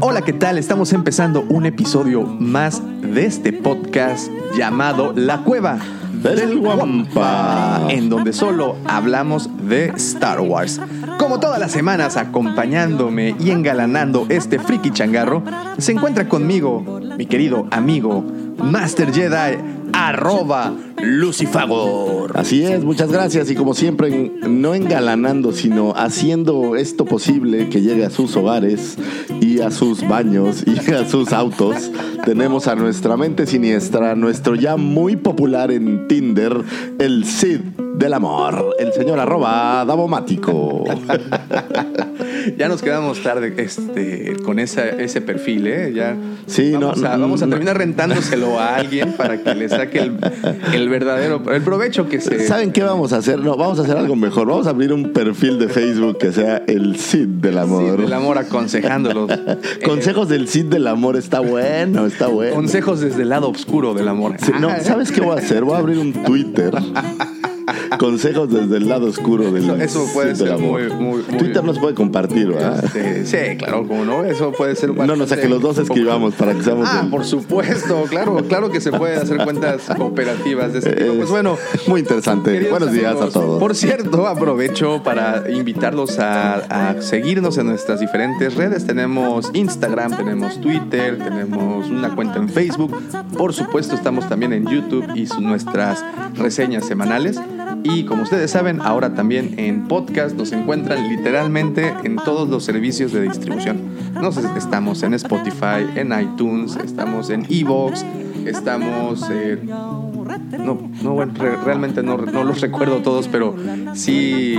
Hola, ¿qué tal? Estamos empezando un episodio más de este podcast llamado La Cueva del Guampa, en donde solo hablamos de Star Wars. Como todas las semanas, acompañándome y engalanando este friki changarro, se encuentra conmigo mi querido amigo Master Jedi, arroba Lucifagor. Así es, muchas gracias. Y como siempre, no engalanando, sino haciendo esto posible que llegue a sus hogares y a sus baños y a sus autos, tenemos a nuestra mente siniestra, nuestro ya muy popular en Tinder, el Cid del amor, el señor arroba Davomático. ya nos quedamos tarde este, con esa, ese perfil, ¿eh? Ya Sí, vamos, no, a, vamos a no. terminar rentándoselo a alguien para que le saque el, el verdadero, el provecho que se... ¿Saben qué vamos a hacer? No, vamos a hacer algo mejor. Vamos a abrir un perfil de Facebook que sea el Cid del amor. Sí, del amor aconsejándolos. Consejos del Cid del amor está bueno, está Eh, bueno. consejos desde el lado oscuro del amor. Sí, no, ¿sabes qué voy a hacer? Voy a abrir un Twitter. Consejos desde el lado oscuro del Eso, eso puede ser muy, muy, muy- Twitter nos puede compartir, ¿verdad? Este, sí, claro, como no, eso puede ser No, no, o sea, que los dos escribamos para que seamos Ah, el- por supuesto, claro, claro que se puede hacer cuentas cooperativas de ese tipo. Pues Es bueno, Muy interesante. Buenos días a todos. Por cierto, aprovecho para invitarlos a, a seguirnos en nuestras diferentes redes. Tenemos Instagram, tenemos Twitter, tenemos una cuenta en Facebook. Por supuesto, estamos también en YouTube y nuestras reseñas semanales. Y como ustedes saben, ahora también en podcast nos encuentran literalmente en todos los servicios de distribución. Nos estamos en Spotify, en iTunes, estamos en Evox, estamos en no, no, bueno, re- realmente no, no los recuerdo todos, pero sí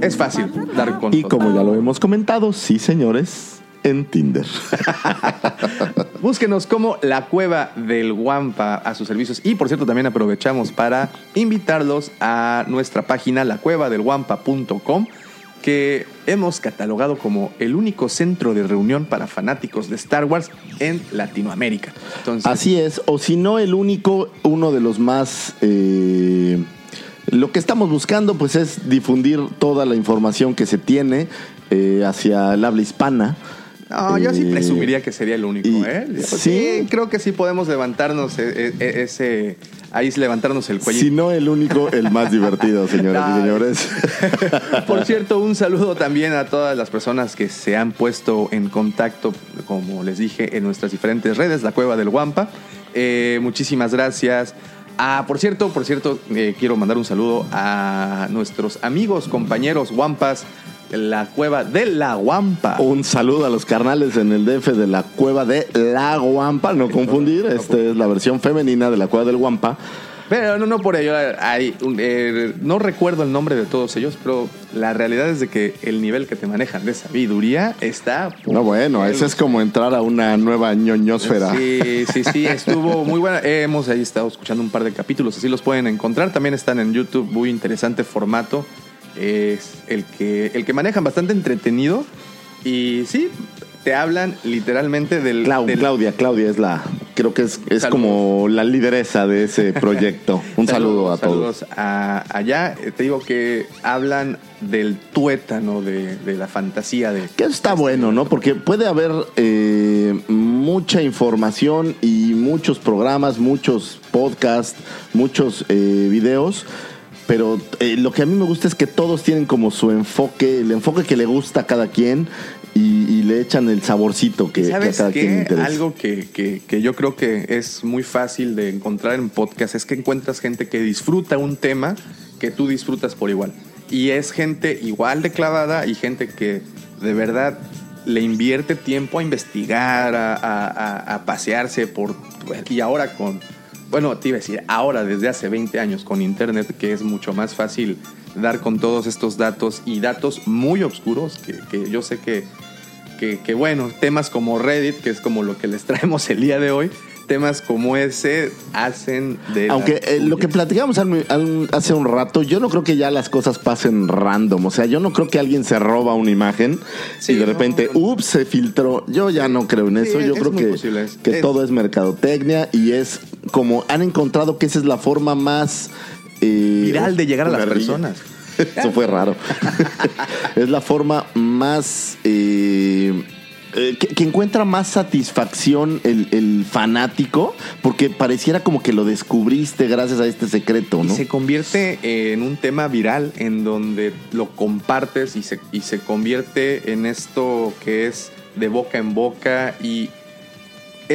es fácil dar con Y como ya lo hemos comentado, sí, señores, en Tinder. Búsquenos como la cueva del Guampa a sus servicios. Y por cierto, también aprovechamos para invitarlos a nuestra página lacuevadelguampa.com que hemos catalogado como el único centro de reunión para fanáticos de Star Wars en Latinoamérica. Entonces, Así es, o si no el único, uno de los más... eh, lo que estamos buscando pues es difundir toda la información que se tiene eh, hacia el habla hispana. No, yo sí Eh, presumiría que sería el único, y- ¿eh? ¿sí? creo que sí podemos levantarnos e- e- ese, ahí es levantarnos el cuello. Si no el único, el más divertido, señoras y señores. Por cierto, un saludo también a todas las personas que se han puesto en contacto, como les dije, en nuestras diferentes redes, la Cueva del Guampa. Eh, muchísimas gracias. Ah, por cierto, por cierto, eh, quiero mandar un saludo a nuestros amigos, compañeros Guampas, la Cueva de la Guampa. Un saludo a los carnales en el DF de la cueva de La Guampa, no confundir. Esta es la versión femenina de la cueva del Guampa. Pero no, no por ello. Hay, eh, no recuerdo el nombre de todos ellos, pero la realidad es de que el nivel que te manejan de sabiduría está. No, bueno, eso es como entrar a una nueva ñoñosfera. Sí, sí, sí, estuvo muy buena. Hemos ahí estado escuchando un par de capítulos, así los pueden encontrar. También están en YouTube, muy interesante formato. Es el que, el que manejan bastante entretenido. Y sí, te hablan literalmente del. Clau- del- Claudia, Claudia es la, creo que es, es como la lideresa de ese proyecto. Un saludo a todos. Saludos a- allá. Eh, Te digo que hablan del tuétano, de, de la fantasía de. Que está bueno, ¿no? Porque puede haber eh, mucha información y muchos programas, muchos podcasts, muchos eh, videos. Pero eh, lo que a mí me gusta es que todos tienen como su enfoque, el enfoque que le gusta a cada quien y, y le echan el saborcito que, que a ¿Sabes cada quien interesa. Algo que, que- que yo creo que es muy fácil de encontrar en podcast es que encuentras gente que disfruta un tema que tú disfrutas por igual. Y es gente igual de clavada y gente que de verdad le invierte tiempo a investigar, a, a- a- a pasearse por... Y ahora con... Bueno, te iba a decir, ahora desde hace 20 años con Internet, que es mucho más fácil dar con todos estos datos y datos muy oscuros, que, que yo sé que que, que, bueno, temas como Reddit, que es como lo que les traemos el día de hoy, temas como ese hacen de... Aunque eh, lo que platicamos al- al- hace un rato, yo no creo que ya las cosas pasen random. O sea, yo no creo que alguien se roba una imagen Sí, y de repente, no. ups, se filtró. Yo ya no creo en Sí, eso. Yo es creo que, posible. Que es- todo es mercadotecnia y es como han encontrado que esa es la forma más eh, Viral de llegar a las personas. Eso fue raro. es la forma más. eh, eh, que, que encuentra más satisfacción el, el fanático, porque pareciera como que lo descubriste gracias a este secreto, Y ¿no? se convierte en un tema viral en donde lo compartes y se, y se convierte en esto que es de boca en boca y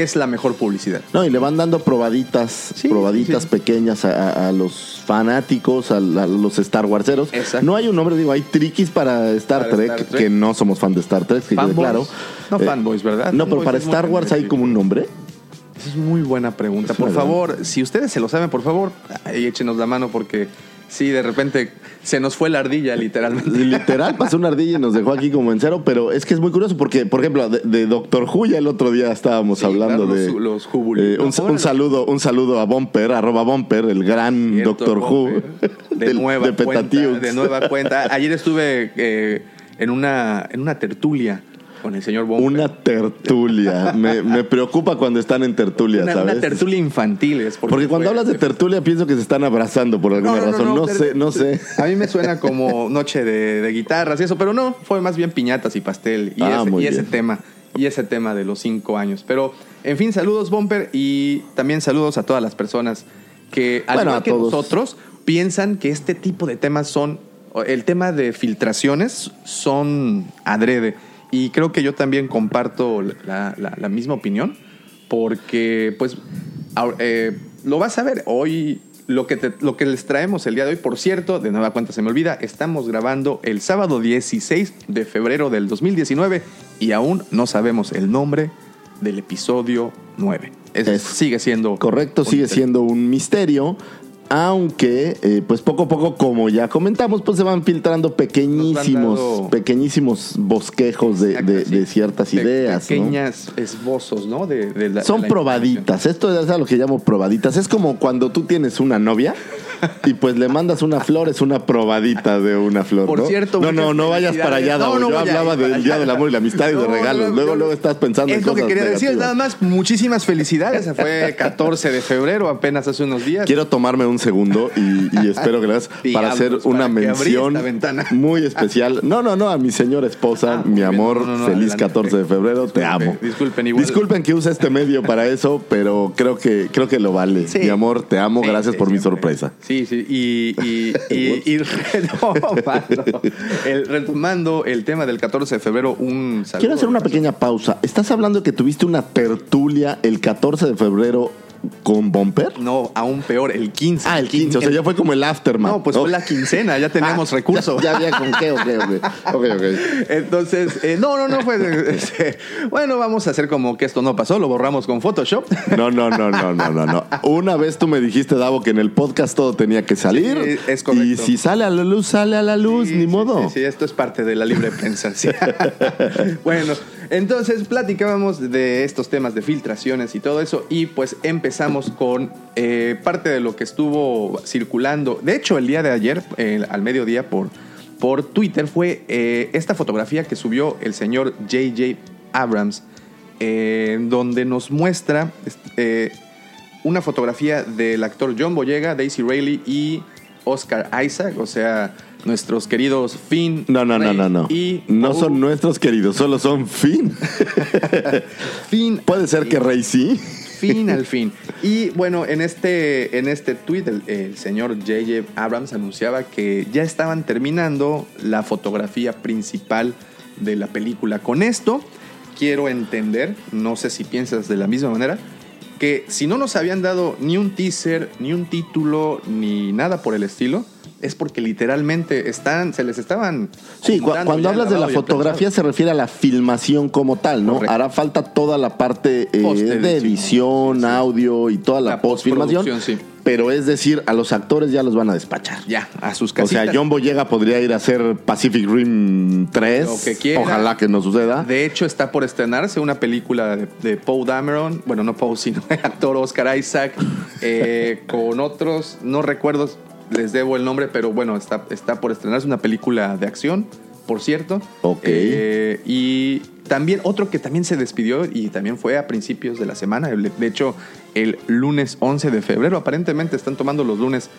es la mejor publicidad. No, y le van dando probaditas, Sí, probaditas sí. pequeñas a, los fanáticos, a, los Star Warseros. Exacto. No hay un nombre, digo, hay triquis para Star, Para Trek, Star Trek. que no somos fan de Star Trek, que quede Fanboys. claro. No Eh, fanboys, ¿verdad? No, pero para Star Wars hay como un nombre. Esa es muy buena pregunta. Es Por favor, si ustedes se lo saben, por favor, échenos la mano porque sí, de repente se nos fue la ardilla, literalmente. Literal, pasó una ardilla y nos dejó aquí como en cero, pero es que es muy curioso porque, por ejemplo, de, de Doctor Who ya el otro día estábamos Sí, hablando claro, de los- los eh, un, No, un saludo, un saludo a Bumper, arroba Bumper, el gran Cierto, Doctor Who de nueva de cuenta, de nueva cuenta. Ayer estuve eh, en una en una tertulia con el señor Bomber. Una tertulia. me, me preocupa cuando están en tertulia, Una- ¿sabes? una tertulia infantil. es Porque cuando fue- hablas de tertulia pienso que se están abrazando por alguna No, no, no, razón. No, sé, no sé. A mí me suena como noche de, de guitarras y eso, pero no, fue más bien piñatas y pastel y, Ah, ese, y ese tema, y ese tema de los cinco años. Pero, en fin, saludos, Bumper, y también saludos a todas las personas que, al Bueno, igual que todos. nosotros, piensan que este tipo de temas son, el tema de filtraciones son adrede. Y creo que yo también comparto la, la- la misma opinión, porque, pues, eh, lo vas a ver hoy. Lo que, te- lo que les traemos el día de hoy, por cierto, de nueva cuenta se me olvida, estamos grabando el sábado 16 de febrero del 2019 y aún no sabemos el nombre del episodio 9. Ese Es sigue siendo Correcto, sigue misterio. siendo un misterio. Aunque, eh, pues poco a poco, como ya comentamos, pues se van filtrando pequeñísimos, dando- pequeñísimos bosquejos de, Exacto, de- sí. de ciertas Pe- ideas. ¿no? Pequeñas esbozos, ¿no? De, de la- Son la probaditas. Esto es a lo que llamo probaditas. Es como cuando tú tienes una novia y pues le mandas una flor, es una probadita de una flor. Por ¿no? cierto, no, no, no vayas para allá. No, no Yo hablaba del Día del Amor y la Amistad y de regalos. luego, luego estás pensando en Es lo cosas que quería decir, nada más. Muchísimas felicidades. Fue 14 de febrero, apenas hace unos días. Quiero tomarme un segundo y, y espero que lo hagas para hacer una para mención muy especial. No, no, no, a mi señora esposa, Ah, mi amor, No, no, no, feliz adelante. 14 de febrero, te amo. disculpen, igual. Disculpen que use este medio para eso, pero creo que creo que lo vale. Sí. Mi amor, te amo, Sí, gracias sí, por mi sorpresa. Sí, sí. Y, y, y, y retomando, el, retomando el tema del 14 de febrero, un saludo. Quiero hacer una pequeña pausa. ¿Estás hablando que tuviste una tertulia el 14 de febrero con Bumper? No, aún peor, el 15. Ah, el 15, o sea, ya fue como el aftermath. No, pues fue la quincena, ya teníamos Ah, recursos. Ya, ya había con qué, ok, ok. Ok, ok. Entonces, eh, no, no, no fue. este, bueno, vamos a hacer como que esto no pasó, lo borramos con Photoshop. No, no, no, no, no, no, no. Una vez tú me dijiste, Davo, que en el podcast todo tenía que salir. Sí, es correcto. Y si sale a la luz, sale a la luz, Sí, ni sí, modo. Sí, sí, esto es parte de la libre prensa. sí. bueno, entonces platicábamos de estos temas de filtraciones y todo eso y pues empezamos con eh, parte de lo que estuvo circulando. De hecho, el día de ayer, eh, al mediodía por, por Twitter, fue eh, esta fotografía que subió el señor JJ Abrams, donde nos muestra eh, una fotografía del actor John Boyega, Daisy Riley y Oscar Isaac, o sea, nuestros queridos Finn. No, no, no, Rey no, no. Y No son nuestros queridos, solo son Finn. Finn. Puede ser que Rey sí. Fin al fin. Y bueno, en este, en este tweet, el, el señor J.J. Abrams anunciaba que ya estaban terminando la fotografía principal de la película. Con esto, quiero entender, no sé si piensas de la misma manera, que si no nos habían dado ni un teaser, ni un título, ni nada por el estilo, es porque literalmente están, se les estaban. Sí, cu- cuando hablas de la fotografía se refiere a la filmación como tal, ¿no? Correcto. Hará falta toda la parte eh, de edición, audio y toda la, La postfilmación. postproducción, sí. Pero es decir, a los actores ya los van a despachar. Ya, a sus O casitas. sea, John Boyega podría ir a hacer Pacific Rim 3. Lo que quiera. Ojalá que no suceda. De hecho, está por estrenarse una película de, de Paul Dameron, bueno, no Paul, sino el actor Oscar Isaac, eh, con otros, no recuerdo, les debo el nombre, pero bueno, está, está por estrenarse una película de acción, por cierto. Ok. Eh, y también otro que también se despidió y también fue a principios de la semana, de hecho, el lunes 11 de febrero, aparentemente están tomando los lunes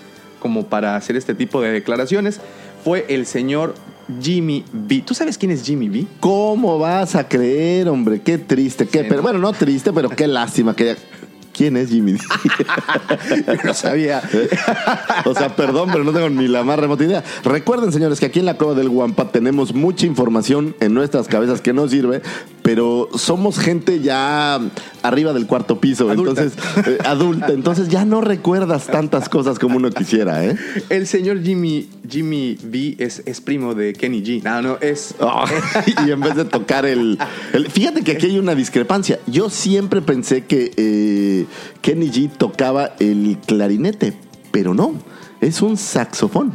como para hacer este tipo de declaraciones, fue el señor Jimmy B. ¿Tú sabes quién es Jimmy B? ¿Cómo vas a creer, hombre? Qué triste. Qué, Sí, pero, ¿no? Bueno, no triste, pero qué lástima. Que, ¿Quién es Jimmy? D? Yo no sabía. o sea, perdón, pero no tengo ni la más remota idea. Recuerden, señores, que aquí en la Cueva del Guampa tenemos mucha información en nuestras cabezas que no sirve, pero somos gente ya arriba del cuarto piso, Adulta. entonces, eh, adulta. Entonces ya no recuerdas tantas cosas como uno quisiera, ¿eh? El señor Jimmy, Jimmy B es, es primo de Kenny G. No, no, es. Oh, y en vez de tocar el, el- Fíjate que aquí hay una discrepancia. Yo siempre pensé que eh, Kenny G tocaba el clarinete, pero no. Es un saxofón.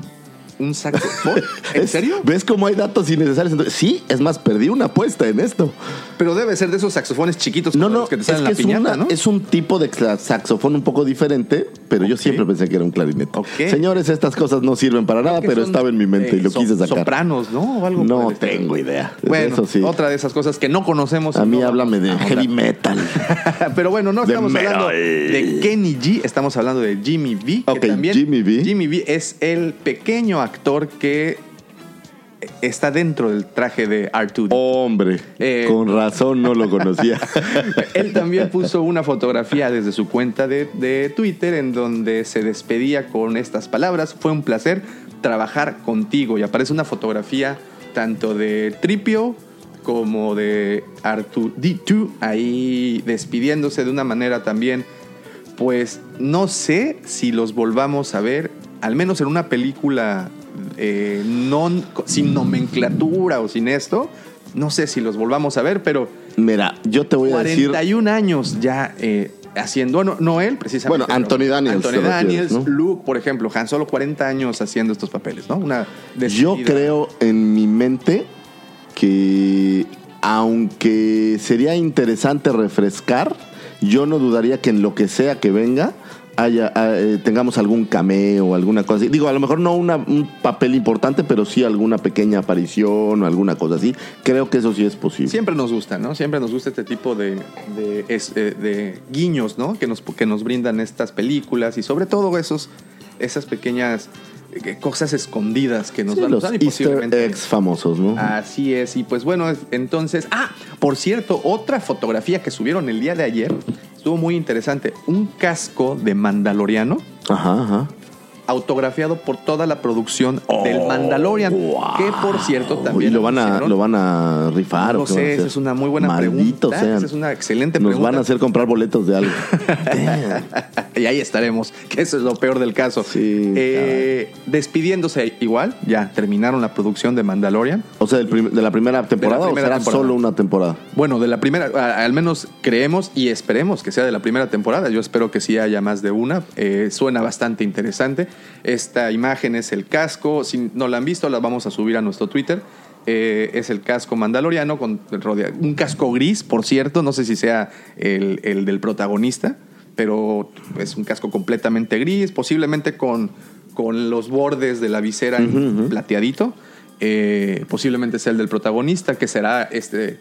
un saxofón. ¿En serio? ¿Ves cómo hay datos innecesarios? Entonces, sí, es más, perdí una apuesta en esto. Pero debe ser de esos saxofones chiquitos No, no, los que te es, salen que en la es, piñata, una- ¿no? es un tipo de saxofón un poco diferente, pero yo siempre pensé que era un clarinete. Señores, estas cosas no sirven para nada, Que pero estaba en mi mente eh, y lo so- quise sacar. Sopranos, ¿no? O algo por No tengo idea. Bueno, Eso sí. otra de esas cosas que no conocemos. A mí no háblame de heavy metal. Pero bueno, no De estamos hablando de Kenny G, estamos hablando de Jimmy B. que Ok, también Jimmy B. Jimmy B es el pequeño actor que está dentro del traje de R2D. Hombre, Eh. con razón no lo conocía. Él también puso una fotografía desde su cuenta de, de Twitter en donde se despedía con estas palabras. Fue un placer trabajar contigo. Y aparece una fotografía tanto de Tripio como de R2D2 ahí despidiéndose de una manera también. Pues no sé si los volvamos a ver, al menos en una película eh, non- sin nomenclatura o sin esto. No sé si los volvamos a ver, pero Mira, yo te voy a decir. 41 años ya eh, haciendo. Bueno, no él precisamente. Bueno, Anthony Daniels, Anthony refieres, Daniels, ¿no? Luke, por ejemplo. Han Solo 40 años haciendo estos papeles, ¿no? Una Yo despedida. creo en mi mente que aunque sería interesante refrescar, yo no dudaría que en lo que sea que venga haya, eh, tengamos algún cameo o alguna cosa así. Digo, a lo mejor no una- un papel importante, pero sí alguna pequeña aparición o alguna cosa así. Creo que eso sí es posible. Siempre nos gusta, ¿no? Siempre nos gusta este tipo de, de, es- eh, de guiños, ¿no? Que nos, que nos brindan estas películas y sobre todo esos, esas pequeñas eh, cosas escondidas que nos Sí, van los a usar y Easter eggs famosos, ¿no? Así es, y pues bueno, es- entonces, ah, por cierto, otra fotografía que subieron el día de ayer estuvo muy interesante. Un casco de Mandaloriano Ajá, ajá. Autografiado por toda la producción del Mandalorian, wow. que por cierto también ¿Y lo van, a, lo van a rifar? no sé, esa es una muy buena Malditos pregunta. sean. Esa es una excelente Nos pregunta. van a hacer comprar boletos de algo. Y ahí estaremos, que eso es lo peor del caso. Sí, Eh, despidiéndose igual, ya terminaron la producción de Mandalorian. O sea, de la primera temporada primera o será temporada. solo una temporada. Bueno, de la primera, al menos creemos y esperemos que sea de la primera temporada. Yo espero que sí haya más de una. Eh, suena bastante interesante. Esta imagen es el casco. Si no la han visto, la vamos a subir a nuestro Twitter. Eh, es el casco mandaloriano con un casco gris, por cierto. No sé si sea el, el del protagonista, pero es un casco completamente gris, posiblemente con, con los bordes de la visera plateadito. Eh, posiblemente sea el del protagonista, que será este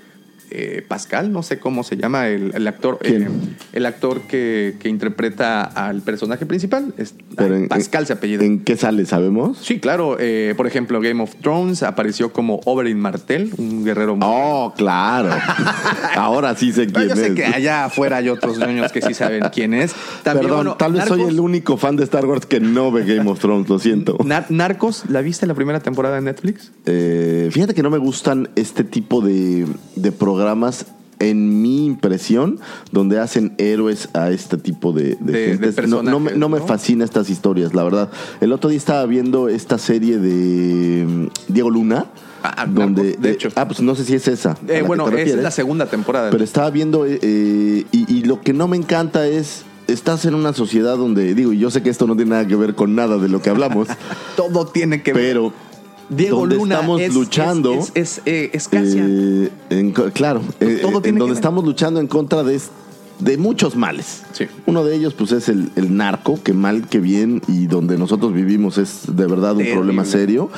eh, Pascal, no sé cómo se llama el, el actor, eh, el actor que, que interpreta al personaje principal. Es, Pero ay, en- Pascal se apellida. ¿En qué sale, sabemos? Sí, claro. eh, por ejemplo, Game of Thrones apareció como Oberyn Martell, un guerrero. muy- Oh, claro. Ahora sí sé No, quién yo es. sé que allá afuera hay otros niños que sí saben quién es. También, Perdón, bueno, tal vez soy el único fan de Star Wars que no ve Game of Thrones, lo siento. Nar- Narcos, ¿la viste la primera temporada de Netflix? Fíjate que no me gustan este tipo de, de programas en mi impresión, donde hacen héroes a este tipo de, de, De- de gentes. no, no me, no fascina estas historias, la verdad. El otro día estaba viendo esta serie de mm, Diego Luna. Ah, donde, Narcos, de hecho. ah, pues no sé si es esa. Eh, bueno, es la segunda temporada. Pero estaba viendo, eh, eh, y, y lo que no me encanta es, estás en una sociedad donde, digo, y yo sé que esto no tiene nada que ver con nada de lo que hablamos, Todo tiene que ver. pero Diego donde Luna estamos es, luchando, Es, es, es, eh, es Cassian. eh, en claro, eh, Todo en donde estamos luchando en contra de, es- de muchos males. Sí. Uno de ellos, pues, es el, el narco, que mal que bien, y donde nosotros vivimos es de verdad un Terrible. problema serio.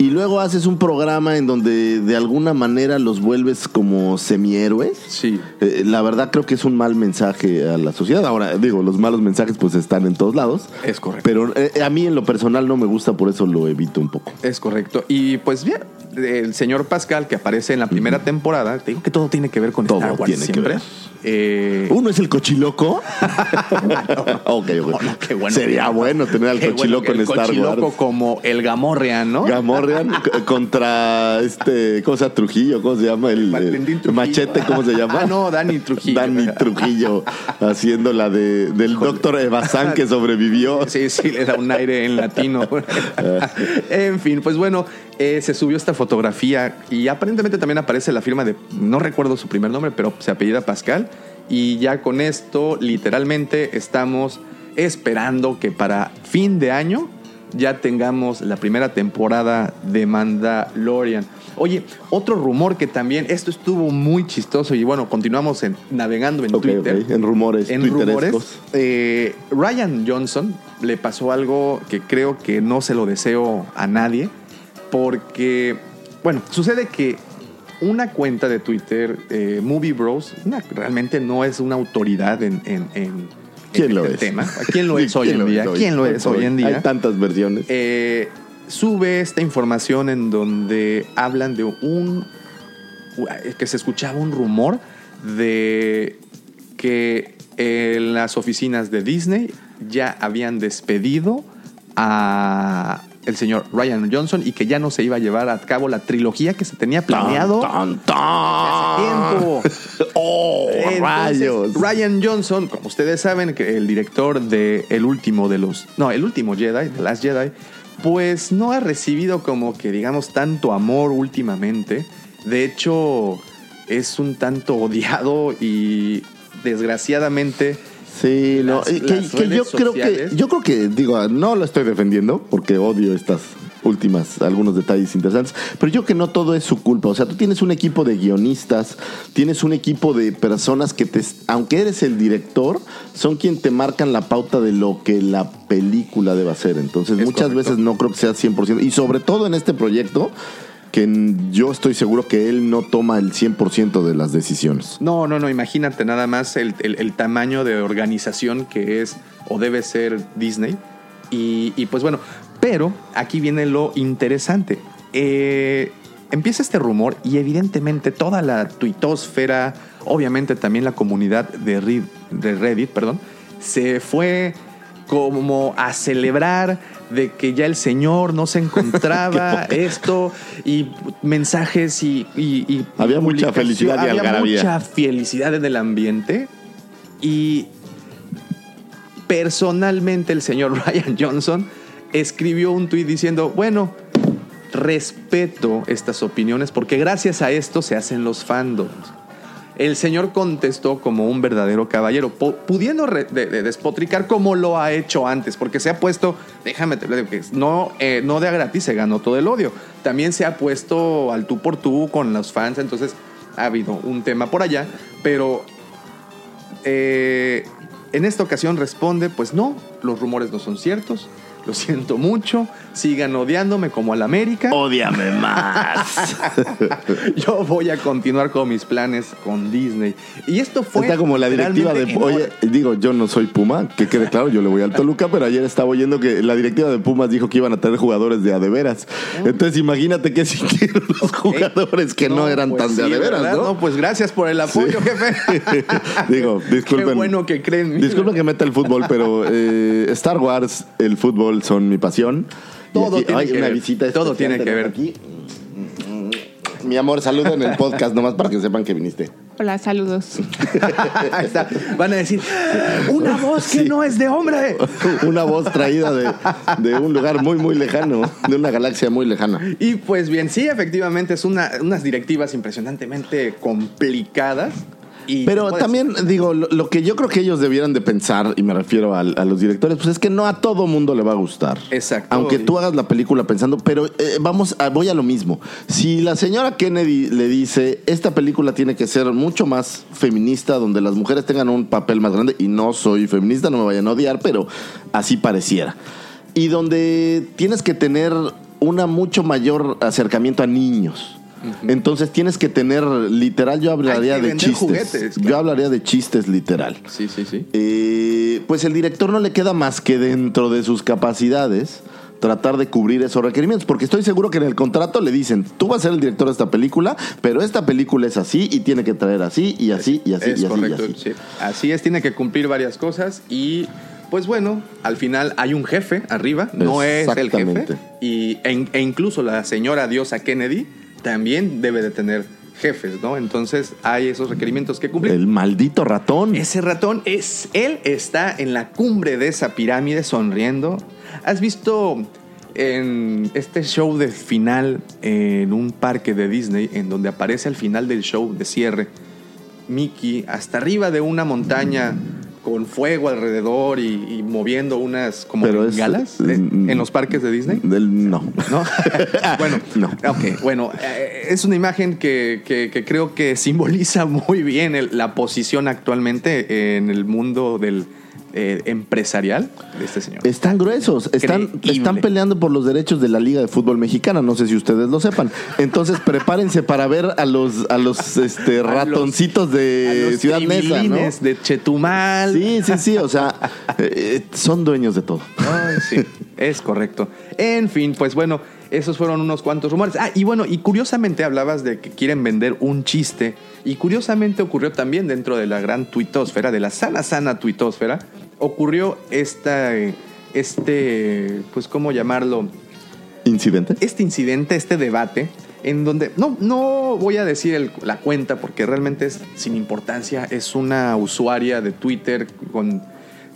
Y luego haces un programa en donde de alguna manera los vuelves como semihéroes. Sí. Eh, la verdad creo que es un mal mensaje a la sociedad. Ahora, digo, los malos mensajes pues están en todos lados. Es correcto. Pero eh, a mí en lo personal no me gusta, por eso lo evito un poco. Es correcto. Y pues bien, el señor Pascal que aparece en la primera temporada, te digo que todo tiene que ver con Todo Star Wars tiene que siempre. ver. Eh, ¿Uno es el cochiloco? ok, ok. no, no, qué bueno. Sería bueno tener al bueno cochiloco que en Star cochiloco Wars. como el Gamorrean, ¿no? Gamorrean contra este, ¿cómo se llama? Trujillo, ¿cómo se llama? El, el machete, ¿cómo se llama? Ah, no, Dani Trujillo. Dani Trujillo haciendo la de, del doctor Evazán que sobrevivió. Sí, sí, le da un aire en latino. en fin, pues bueno, eh, se subió esta fotografía y aparentemente también aparece la firma de, no recuerdo su primer nombre, pero se apellida Pascal. Y ya con esto, literalmente, estamos esperando que para fin de año ya tengamos la primera temporada de Mandalorian. Oye, otro rumor que también, esto estuvo muy chistoso y bueno, continuamos en- navegando en Twitter En rumores, en rumores, eh, Ryan Johnson le pasó algo que creo que no se lo deseo a nadie, porque, bueno, sucede que una cuenta de Twitter, eh, Movie Bros, una- realmente no es una autoridad en, en- en- ¿Quién en lo este es? tema. ¿Quién lo es hoy ¿Quién en día? ¿Quién lo es hoy en día? Hay tantas versiones. Eh, sube esta información en donde hablan de un que se escuchaba un rumor de que en las oficinas de Disney ya habían despedido a el señor Ryan Johnson y que ya no se iba a llevar a cabo la trilogía que se tenía planeado ¡Tan, tan, hace tiempo. ¡Oh, Entonces, rayos! Ryan Johnson, como ustedes saben, que el director de el último de los. No, el último Jedi, The Last Jedi, pues no ha recibido como que digamos tanto amor últimamente. De hecho, es un tanto odiado y desgraciadamente. Sí, no, las- que, yo creo que, yo creo que, digo, no lo estoy defendiendo porque odio estas últimas, algunos detalles interesantes, pero yo creo que no todo es su culpa. O sea, tú tienes un equipo de guionistas, tienes un equipo de personas que te, aunque eres el director, son quien te marcan la pauta de lo que la película debe hacer. Entonces, Es muchas correcto. veces no creo que sea 100%. Y sobre todo en este proyecto, que yo estoy seguro que él no toma el 100% de las decisiones. No, no, no, imagínate nada más el, el- el tamaño de organización que es o debe ser Disney. Y, y, pues bueno, pero aquí viene lo interesante. Eh, empieza este rumor y evidentemente toda la tuitosfera, obviamente también la comunidad de Reddit, de Reddit perdón, se fue como a celebrar de que ya el señor no se encontraba esto y mensajes y, y- y Había mucha felicidad y había algarabía. mucha felicidad en el ambiente y personalmente el señor Ryan Johnson escribió un tuit diciendo, bueno, respeto estas opiniones porque gracias a esto se hacen los fandoms. El señor contestó como un verdadero caballero, pu- pudiendo despotricar como lo ha hecho antes, porque se ha puesto, déjame te no, eh, no de a gratis se ganó todo el odio, también se ha puesto al tú por tú con los fans, entonces ha habido un tema por allá, pero eh, en esta ocasión responde, pues no, los rumores no son ciertos, lo siento mucho, sigan odiándome como al América. Ódiame más. Yo voy a continuar con mis planes con Disney. Y esto fue. Está como la directiva de. Oye, digo, yo no soy Puma, que quede claro, yo le voy al Toluca, pero ayer estaba oyendo que la directiva de Pumas dijo que iban a tener jugadores de a de veras. Entonces, imagínate qué sintieron los jugadores que no, eran pues tan de a sí, de veras, ¿verdad? ¿no? pues gracias por el apoyo, jefe. Digo, disculpen. Qué bueno que creen. Disculpen que meta el fútbol, pero eh, Star Wars, el fútbol son mi pasión. Todo aquí- tiene ay, que una ver. visita Todo tiene que ver. aquí. Mi amor, saluda en el podcast nomás para que sepan que viniste. Hola, saludos. Ahí está. Van a decir, una voz que Sí. no es de hombre. Una voz traída de, de un lugar muy, muy lejano, de una galaxia muy lejana. Y pues bien, sí, efectivamente, es una, unas directivas impresionantemente complicadas. Y Pero también, digo, lo, lo que yo creo que ellos debieran de pensar, y me refiero a, a los directores, pues es que no a todo mundo le va a gustar. Exacto. Aunque tú hagas la película pensando, pero eh, vamos, a- voy a lo mismo. Si la señora Kennedy le dice, esta película tiene que ser mucho más feminista, donde las mujeres tengan un papel más grande, y no soy feminista, no me vayan a odiar, pero así pareciera. Y donde tienes que tener una mucho mayor acercamiento a niños. Entonces tienes que tener, literal, yo hablaría de chistes. juguetes, claro. Yo hablaría de chistes literal. Sí, sí, sí. Eh, pues el director no le queda más que dentro de sus capacidades tratar de cubrir esos requerimientos, porque estoy seguro que en el contrato le dicen, tú vas a ser el director de esta película, pero esta película es así y tiene que traer así y así y así es y así. correcto. y así. sí. Así es, tiene que cumplir varias cosas y pues bueno, al final hay un jefe arriba, no es el jefe. Y, e, e incluso la señora diosa Kennedy también debe de tener jefes, ¿no? Entonces hay esos requerimientos que cumplir. El maldito ratón. Ese ratón es él está en la cumbre de esa pirámide sonriendo. ¿Has visto en este show de final en un parque de Disney en donde aparece al final del show de cierre Mickey hasta arriba de una montaña con fuego alrededor y, y moviendo unas como Pero bengalas en, en los parques de Disney? Del, no. ¿No? bueno, No. ok, bueno, eh, es una imagen que, que- que creo que simboliza muy bien el- la posición actualmente en el mundo del eh, empresarial de este señor. Están gruesos, están, están peleando por los derechos de la Liga de Fútbol Mexicana, no sé si ustedes lo sepan. Entonces prepárense para ver a los, a los este, A los- ratoncitos A de los Ciudad Neza, ¿no? de Chetumal. Sí, sí, sí, o sea, eh, son dueños de todo. Ay, sí, es correcto. En fin, pues bueno, esos fueron unos cuantos rumores. Ah, y bueno, y curiosamente hablabas de que quieren vender un chiste. Y curiosamente ocurrió también dentro de la gran tuitosfera, de la sana, sana tuitosfera, ocurrió esta, este, pues, ¿cómo llamarlo? ¿Incidente? Este incidente, este debate, en donde, no, no voy a decir el- la cuenta porque realmente es sin importancia, es una usuaria de Twitter con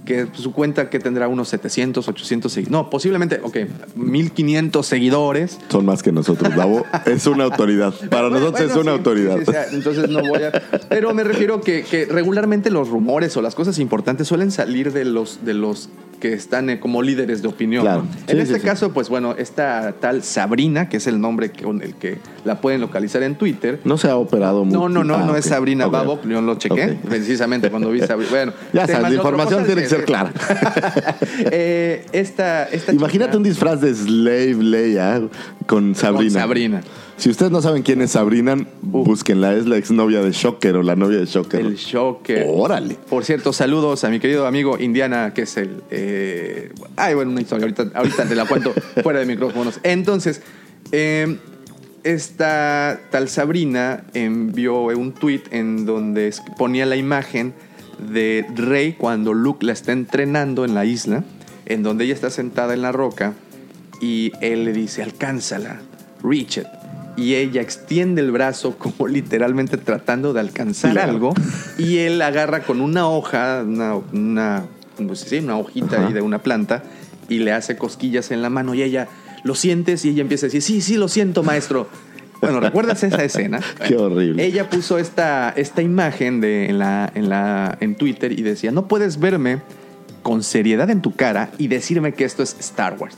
que su cuenta que tendrá unos 700, 800 seguidores. No, posiblemente, ok, 1500 seguidores. Son más que nosotros, Davo. Es una autoridad. Para Bueno, nosotros es una sí, autoridad. sí, sí, entonces no voy a. Pero me refiero que, que regularmente los rumores o las cosas importantes suelen salir de los, de los que están eh, como líderes de opinión. Claro. ¿no? Sí, en este sí. caso, pues bueno, esta tal Sabrina, que es el nombre con el que la pueden localizar en Twitter. No se ha operado mucho. No, no, no, Ah, no ok. es Sabrina Ok. Babok, yo lo chequé precisamente cuando vi Sabrina. Bueno, Ya sabes, la información tiene que ser clara. Eh, esta, esta Imagínate chica- un disfraz de Slave Leia con Sabrina. Sabrina. Si ustedes no saben quién es Sabrina, búsquenla. Es la exnovia de Shocker o la novia de Shocker. El Shocker. Órale. Por cierto, saludos a mi querido amigo Indiana, que es el. eh, ay, bueno, una historia. Ahorita, ahorita te la cuento fuera de micrófonos. Entonces, eh, esta tal Sabrina envió un tweet en donde ponía la imagen de Rey cuando Luke la está entrenando en la isla, en donde ella está sentada en la roca y él le dice: Alcánzala, reach it. Y ella extiende el brazo como literalmente tratando de alcanzar Claro. algo y él agarra con una hoja, una, una, pues una hojita Ajá. ahí de una planta y le hace cosquillas en la mano y ella lo sientes y ella empieza a decir, sí, sí, lo siento, maestro. Bueno, ¿recuerdas esa escena? Qué horrible. Ella puso esta, esta imagen de, en, la, en, la, en Twitter y decía, no puedes verme con seriedad en tu cara y decirme que esto es Star Wars.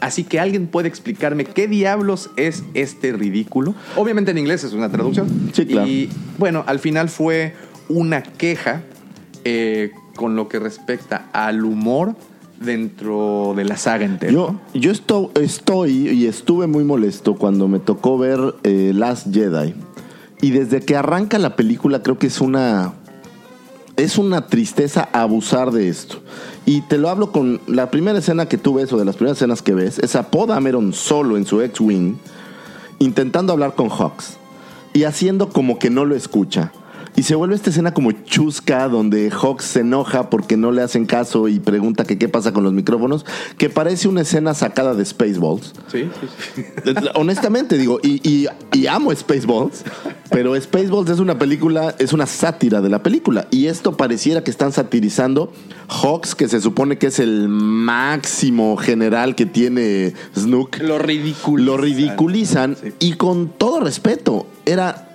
Así que alguien puede explicarme qué diablos es este ridículo. Obviamente en inglés es una traducción. Sí, claro. Y bueno, al final fue una queja eh, con lo que respecta al humor dentro de la saga entera. Yo, yo esto- estoy y estuve muy molesto cuando me tocó ver eh, Last Jedi. Y desde que arranca la película creo que es una... Es una tristeza abusar de esto. Y te lo hablo con la primera escena que tú ves o de las primeras escenas que ves, es a Dameron solo en su X-Wing intentando hablar con Hawks y haciendo como que no lo escucha. Y se vuelve esta escena como chusca, donde Hawks se enoja porque no le hacen caso y pregunta que qué pasa con los micrófonos, que parece una escena sacada de Spaceballs. Sí, sí, sí. Honestamente digo, y, y- y amo Spaceballs, pero Spaceballs es una película, es una sátira de la película. Y esto pareciera que están satirizando Hawks, que se supone que es el máximo general que tiene Snook. Lo ridiculizan. Lo ridiculizan Sí. y con todo respeto, era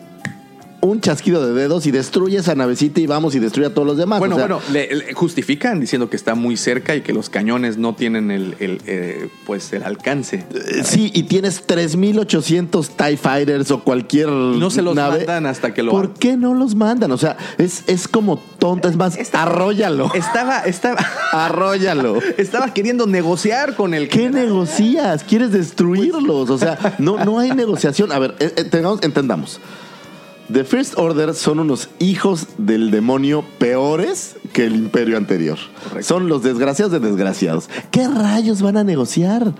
un chasquido de dedos y destruye esa navecita y vamos y destruye a todos los demás. Bueno, O sea, bueno, le, le justifican diciendo que está muy cerca y que los cañones no tienen el, el, eh, pues el alcance. eh, Sí, y tienes 3800 TIE Fighters o cualquier no se los nave. mandan hasta que lo ¿Por qué no los mandan? O sea, es, es como tonta, es más, Está- arróllalo. Estaba, estaba, Arróllalo. estaba queriendo negociar con el ¿Qué negocias? ¿Quieres destruirlos? O sea, no, no hay negociación. A ver, eh, eh, tengamos- entendamos. The First Order son unos hijos del demonio peores que el imperio anterior. Correcto. Son los desgraciados de desgraciados. ¿Qué rayos van a negociar?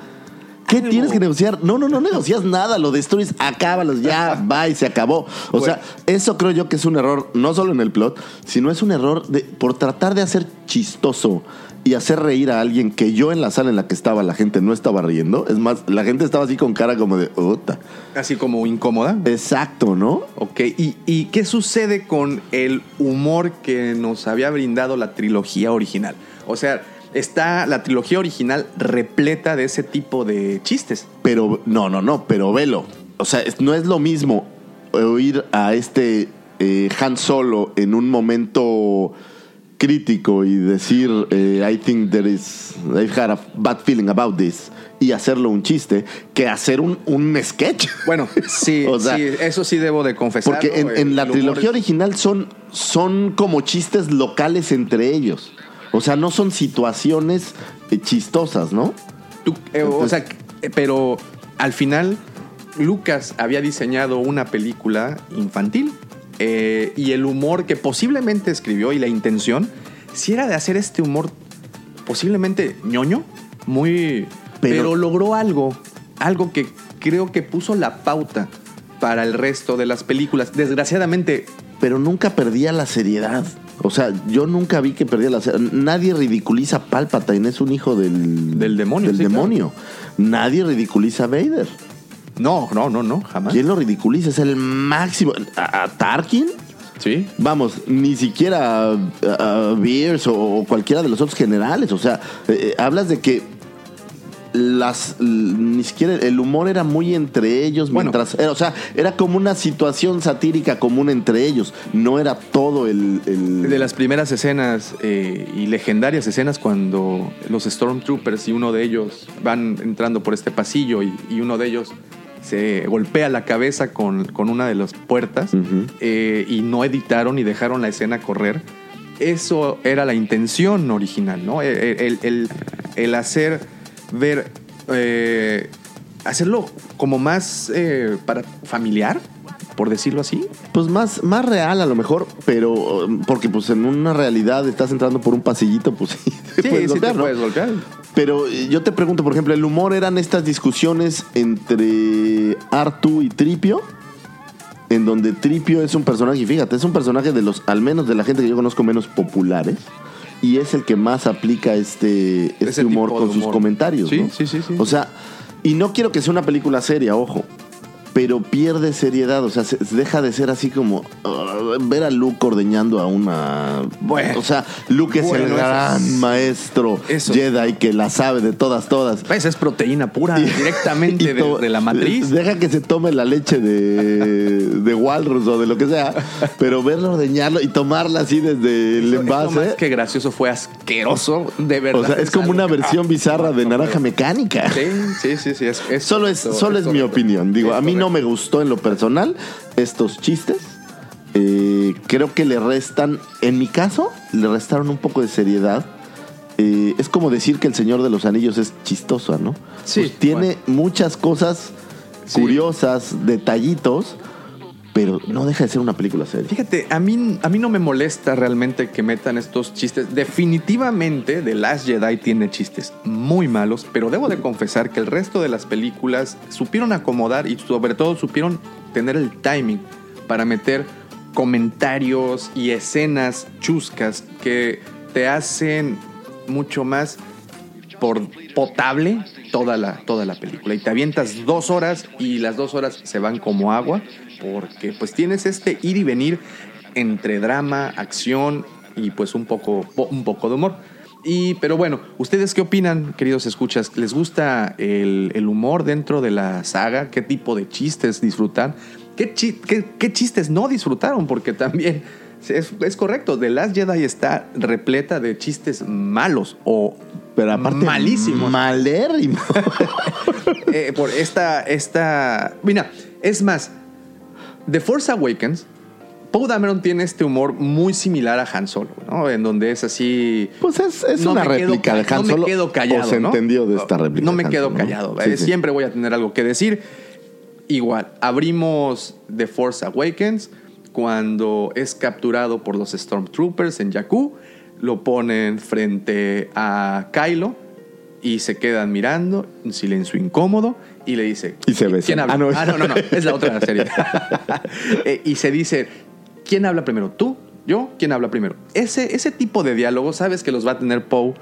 ¿Qué tienes que negociar? No, no, no negocias nada, lo destruyes, acábalos, ya, va y se acabó. O sea, eso creo yo que es un error, no solo en el plot, sino es un error de, por tratar de hacer chistoso y hacer reír a alguien que yo en la sala en la que estaba la gente no estaba riendo. Es más, la gente estaba así con cara como de, "Uta". Así como incómoda. Exacto, ¿no? Ok, ¿Y, ¿y qué sucede con el humor que nos había brindado la trilogía original? O sea, está la trilogía original repleta de ese tipo de chistes. Pero, no, no, no, pero velo. O sea, no es lo mismo oír a este eh, Han Solo en un momento crítico y decir, eh, I think there is, I've had a bad feeling about this, y hacerlo un chiste, que hacer un, un sketch. Bueno, sí, O sea, sí, eso sí debo de confesar. Porque en, en la trilogía original son, son como chistes locales entre ellos. O sea, no son situaciones eh, chistosas, ¿no? o sea, eh, pero al final Lucas había diseñado una película infantil eh, y el humor que posiblemente escribió y la intención, si era de hacer este humor posiblemente ñoño, muy... Pero- Pero, logró algo, algo que creo que puso la pauta para el resto de las películas. Desgraciadamente, pero nunca perdía la seriedad. O sea, yo nunca vi que perdía la seriedad. Nadie ridiculiza a Palpatine, es un hijo del, Del demonio, Del sí, claro. demonio. Nadie ridiculiza a Vader. No, no, no, no, jamás. ¿Quién lo ridiculiza? Es el máximo. ¿A, a Tarkin? Sí. Vamos, ni siquiera a, a Beers o, o cualquiera de los otros generales. O sea, eh, eh, hablas de que las ni siquiera el humor era muy entre ellos Bueno. mientras o sea era como una situación satírica común entre ellos no era todo el, el- De las primeras escenas eh, y legendarias escenas cuando los Stormtroopers y uno de ellos van entrando por este pasillo y, y uno de ellos se golpea la cabeza con, con una de las puertas eh, y no editaron y dejaron la escena correr. Eso era la intención original, ¿no? El, el- el- el hacer ver, eh, hacerlo como más eh, para familiar, por decirlo así. pues más más real a lo mejor pero porque pues en una realidad estás entrando por un pasillito pues sí, te Sí, puedes sí golpear, te ¿no? puedes golpear. Pero yo te pregunto, por ejemplo, ¿el humor eran estas discusiones entre Artu y Tripio? En donde Tripio es un personaje, y fíjate, es un personaje de los, al menos de la gente que yo conozco, menos populares. Y es el que más aplica este, este humor con sus comentarios. Sí, ¿no? sí, sí, sí. O sea, y no quiero que sea una película seria, ojo. Pero pierde seriedad, o sea, se- deja de ser así como uh, ver a Luke ordeñando a una. Bueno. o sea, Luke es Bueno, el eso gran es- maestro Eso. Jedi que la sabe de todas, todas. Pues es proteína pura, directamente Y de, de la matriz. Deja que se tome la leche de, de Walrus o de lo que sea, pero verlo ordeñarlo y tomarla así desde el envase. más que gracioso fue asqueroso, de verdad. o sea, es como una versión ah, bizarra de naranja mecánica. Sí, sí, sí, sí. Es, es Solo es, solo es mi opinión. Digo, a mí no me correcto. gustó en lo personal estos chistes. Eh, creo que le restan, en mi caso, le restaron un poco de seriedad. Eh, es como decir que el Señor de los Anillos es chistoso, ¿no? Sí, Pues tiene bueno. muchas cosas Sí. curiosas, detallitos, pero no deja de ser una película seria. Fíjate, a mí, a mí no me molesta realmente que metan estos chistes. Definitivamente, The Last Jedi tiene chistes muy malos, pero debo de confesar que el resto de las películas supieron acomodar y sobre todo supieron tener el timing para meter comentarios y escenas chuscas que te hacen mucho más por potable toda la, toda la película. Y te avientas dos horas y las dos horas se van como agua porque pues tienes este ir y venir entre drama, acción y pues un poco, un poco de humor. Y, pero bueno, ¿ustedes qué opinan, queridos escuchas? ¿Les gusta el, el humor dentro de la saga? ¿Qué tipo de chistes disfrutan? ¿Qué, qué, qué chistes no disfrutaron? Porque también es, es, correcto, The Last Jedi está repleta de chistes malos o pero aparte malísimos. Malérrimo. eh, por esta, esta. Mira, es más, The Force Awakens Poe Dameron tiene este humor muy similar a Han Solo, ¿no? En donde es así. Pues es, es no una réplica de Han Solo. No me quedo callado. O se entendió de esta réplica. No me quedo Solo, callado. ¿no? Sí, Siempre voy a tener algo que decir. Igual, abrimos The Force Awakens cuando es capturado por los Stormtroopers en Jakku. Lo ponen frente a Kylo y se quedan mirando, un silencio incómodo, y le dice... Y se besan. ¿Quién habla? Ah, no, ah, no, no, no, es la otra serie. eh, y se dice, ¿quién habla primero? ¿Tú? ¿Yo? ¿Quién habla primero? Ese, ese tipo de diálogo sabes que los va a tener Poe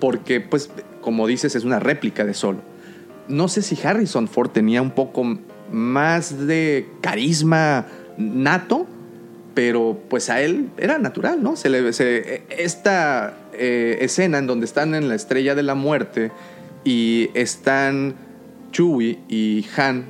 porque, pues, como dices, es una réplica de Solo. No sé si Harrison Ford tenía un poco más de carisma nato, pero pues a él era natural, ¿no? Se le, se, esta eh, escena en donde están en la estrella de la muerte y están Chewie y Han,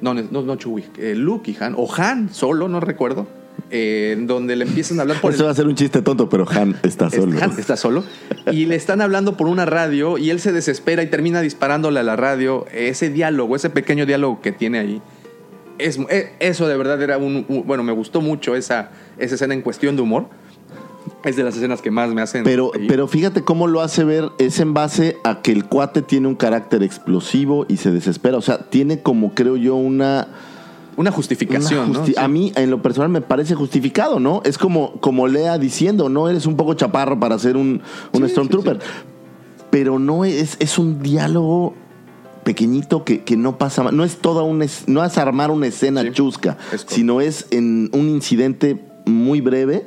no, no, no Chewie, eh, Luke y Han, o Han solo, no recuerdo, eh, en donde le empiezan a hablar por... Eso el... va a ser un chiste tonto, pero Han está solo. Han está solo. y le están hablando por una radio y él se desespera y termina disparándole a la radio. Ese diálogo, ese pequeño diálogo que tiene ahí, es, eso de verdad era un, un, Bueno, me gustó mucho esa, esa escena en cuestión de humor. Es de las escenas que más me hacen. Pero, pero fíjate cómo lo hace ver. Es en base a que el cuate tiene un carácter explosivo y se desespera. O sea, tiene como creo yo una. Una justificación. Una justi ¿no? A mí, en lo personal, me parece justificado, ¿no? Es como, como Lea diciendo, no eres un poco chaparro para ser un, un sí, Stormtrooper. Sí. Pero no es, es un diálogo pequeñito que, que, no pasa no es toda un no es armar una escena sí, chusca es sino es en un incidente muy breve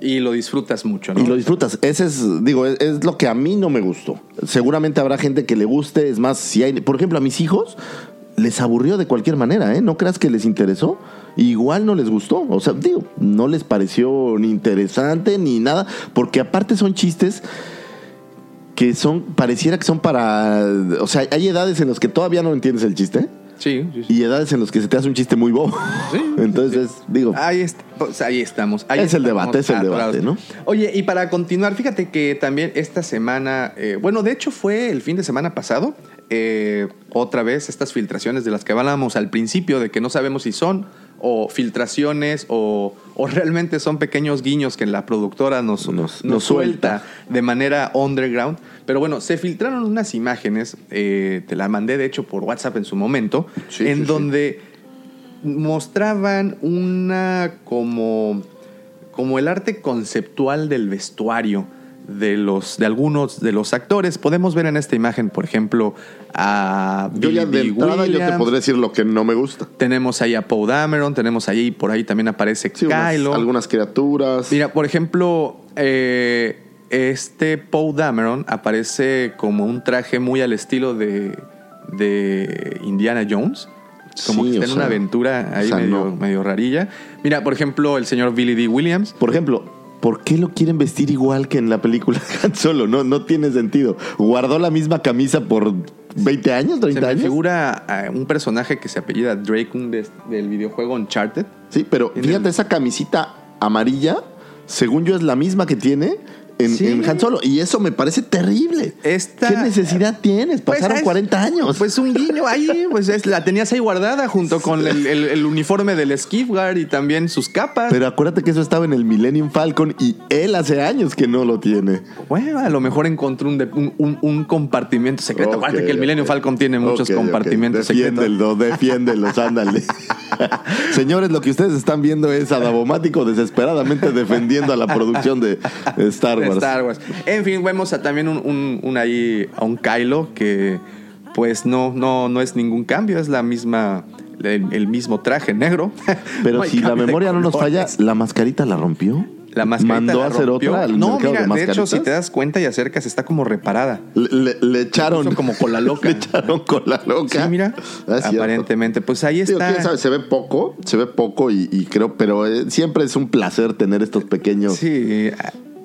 y lo disfrutas mucho, ¿no? Y lo disfrutas. Ese es, digo, es, es, lo que a mí no me gustó. Seguramente habrá gente que le guste. Es más, si hay, por ejemplo, a mis hijos les aburrió de cualquier manera, ¿eh? No creas que les interesó. Igual no les gustó. O sea, digo, no les pareció ni interesante ni nada. Porque aparte son chistes que son, pareciera que son para. O sea, hay edades en las que todavía no entiendes el chiste. Sí, sí, sí, Y edades en las que se te hace un chiste muy bobo. Sí, Entonces, digo. Ahí, est pues ahí estamos. Ahí es estamos el debate, es el debate, ¿no? Oye, y para continuar, fíjate que también esta semana, eh, bueno, de hecho fue el fin de semana pasado, eh, otra vez estas filtraciones de las que hablábamos al principio, de que no sabemos si son o filtraciones o, o realmente son pequeños guiños que la productora nos, nos, nos, nos suelta, suelta de manera underground. Pero bueno, se filtraron unas imágenes, eh, te la mandé de hecho por WhatsApp en su momento, sí, en sí, donde sí. mostraban una como, como el arte conceptual del vestuario de los de algunos de los actores. Podemos ver en esta imagen, por ejemplo, a yo ya de entrada Williams. yo te podré decir lo que no me gusta. Tenemos ahí a Poe Dameron, tenemos ahí por ahí también aparece sí, Kylo. Unas, algunas criaturas. Mira, por ejemplo, eh, este Poe Dameron aparece como un traje muy al estilo de, de Indiana Jones. Como sí, que está en sea, una aventura ahí o sea, medio, no. medio rarilla. Mira, por ejemplo, el señor Billy D. Williams. Por ejemplo, ¿por qué lo quieren vestir igual que en la película Han Solo? No, no tiene sentido. Guardó la misma camisa por 20 años, 30 se me años. figura a un personaje que se apellida Drake de, del videojuego Uncharted. Sí, pero fíjate, el... esa camisita amarilla, según yo, es la misma que tiene en, sí. en, Han Solo. Y eso me parece terrible. Esta, ¿Qué necesidad tienes? Pasaron pues es, 40 años. Pues un guiño ahí, pues es, la tenías ahí guardada junto con el, el, el uniforme del Skiffguard y también sus capas. Pero acuérdate que eso estaba en el Millennium Falcon y él hace años que no lo tiene. Bueno, a lo mejor encontró un, un, un, un compartimento secreto. Okay, Acuérdate que el Millennium okay. Falcon tiene muchos okay, compartimentos defiéndelo, secretos. Defiéndelos, ándale. Señores, lo que ustedes están viendo es a Davomático desesperadamente defendiendo a la producción de Star Wars. De Star Wars. En fin, vemos a también un, un, un, ahí a un Kylo que pues no, no, no es ningún cambio, es la misma, el, el mismo traje negro. Pero No si la memoria no nos falla. ¿la mascarita la rompió? La mascarita Mandó la a hacer rompió. otra al No, mercado mira, de de, hecho, si te das cuenta y acercas, está como reparada. Le, le- le echaron. Como cola loca. le echaron cola loca. Sí, mira. Ah, cierto. Aparentemente, pues ahí Digo, está. sabe, se ve poco, se ve poco y, y creo, pero eh, siempre es un placer tener estos pequeños. Sí,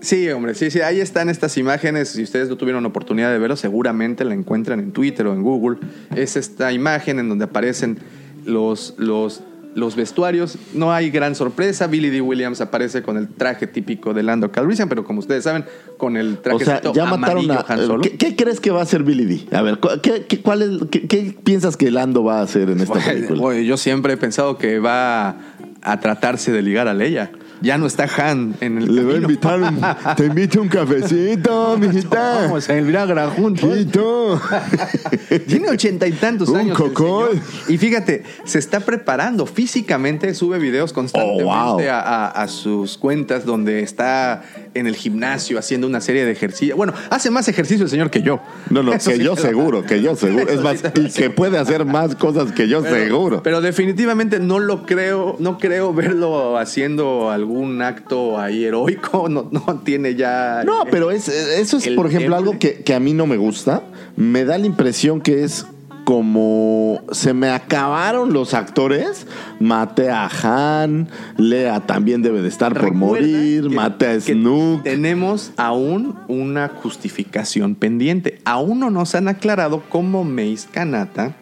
sí, hombre, sí, sí, ahí están estas imágenes. Si ustedes no tuvieron oportunidad de verlo, seguramente la encuentran en Twitter o en Google. Es esta imagen en donde aparecen los, los, los vestuarios. No hay gran sorpresa. Billy D. Williams aparece con el traje típico de Lando Calrissian, pero como ustedes saben, con el O traje sea, ya mataron a. Han Solo. ¿qué, qué crees que va a hacer Billy D? A ver, ¿qué, qué- cuál es, qué, qué piensas que Lando va a hacer en esta Bueno, película? bueno, yo siempre he pensado que va a tratarse de ligar a Leia. Ya no está Han en el Le va a invitar un, te invito un cafecito, mijita. Vamos a el Viagra juntos. Tiene ochenta y tantos Un años. el cocol. señor. Y fíjate, se está preparando físicamente, sube videos constantemente Oh, wow. a, a- a sus cuentas donde está en el gimnasio haciendo una serie de ejercicios. Bueno, hace más ejercicio el señor que yo. No, no, Eso que sí yo te lo- seguro, que yo seguro. Eso Es sí más, te lo y que puede hacer más cosas que yo Pero- seguro. Pero definitivamente no lo creo, no creo verlo haciendo algún acto ahí heroico. No, no tiene ya. No, pero es, eso es, el por ejemplo, algo que, que a mí no me gusta. Me da la impresión que es como se me acabaron los actores. Maté a Han, Lea también debe de estar por morir, maté a Snook. Tenemos aún una justificación pendiente. Aún no nos han aclarado cómo Mace Kanata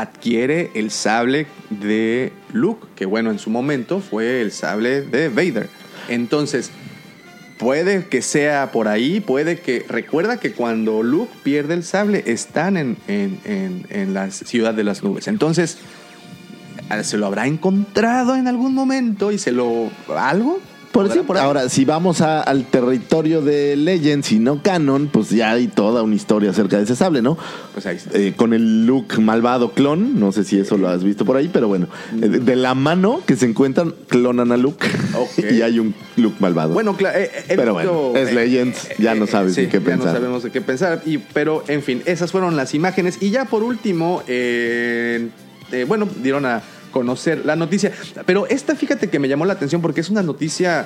adquiere el sable de Luke, que bueno, en su momento fue el sable de Vader. Entonces, puede que sea por ahí, puede que... Recuerda que cuando Luke pierde el sable, están en, en- en- en la ciudad de las nubes. Entonces, ¿se lo habrá encontrado en algún momento y se lo... algo? Por ¿Podrá sí, por ahí? ahora, si vamos a- al territorio de Legends y no Canon, pues ya hay toda una historia acerca de ese sable, ¿no? Pues ahí está. Eh, con el look malvado clon, no sé si eso lo has visto por ahí, pero bueno, eh, de, de la mano que se encuentran, clonan a Luke y hay un look malvado. Bueno, cla- eh, Pero bueno, es Legends, ya no sabes sí, ni qué ya pensar. no sabemos de qué pensar. Y, pero, en fin, esas fueron las imágenes. Y ya por último, bueno, dieron a conocer la noticia. Pero esta, fíjate que me llamó la atención porque es una noticia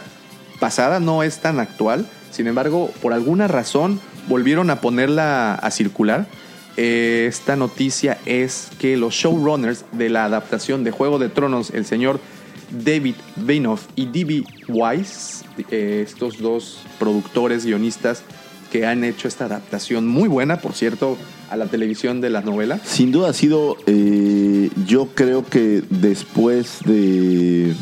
pasada, no es tan actual. Sin embargo, por alguna razón volvieron a ponerla a circular. Eh, esta noticia es que los showrunners de la adaptación de Juego de Tronos, el señor David Benioff y D.B. Weiss, eh, estos dos productores, guionistas que han hecho esta adaptación muy buena, por cierto, a la televisión de la novela. Sin duda ha sido, eh, yo creo que después de,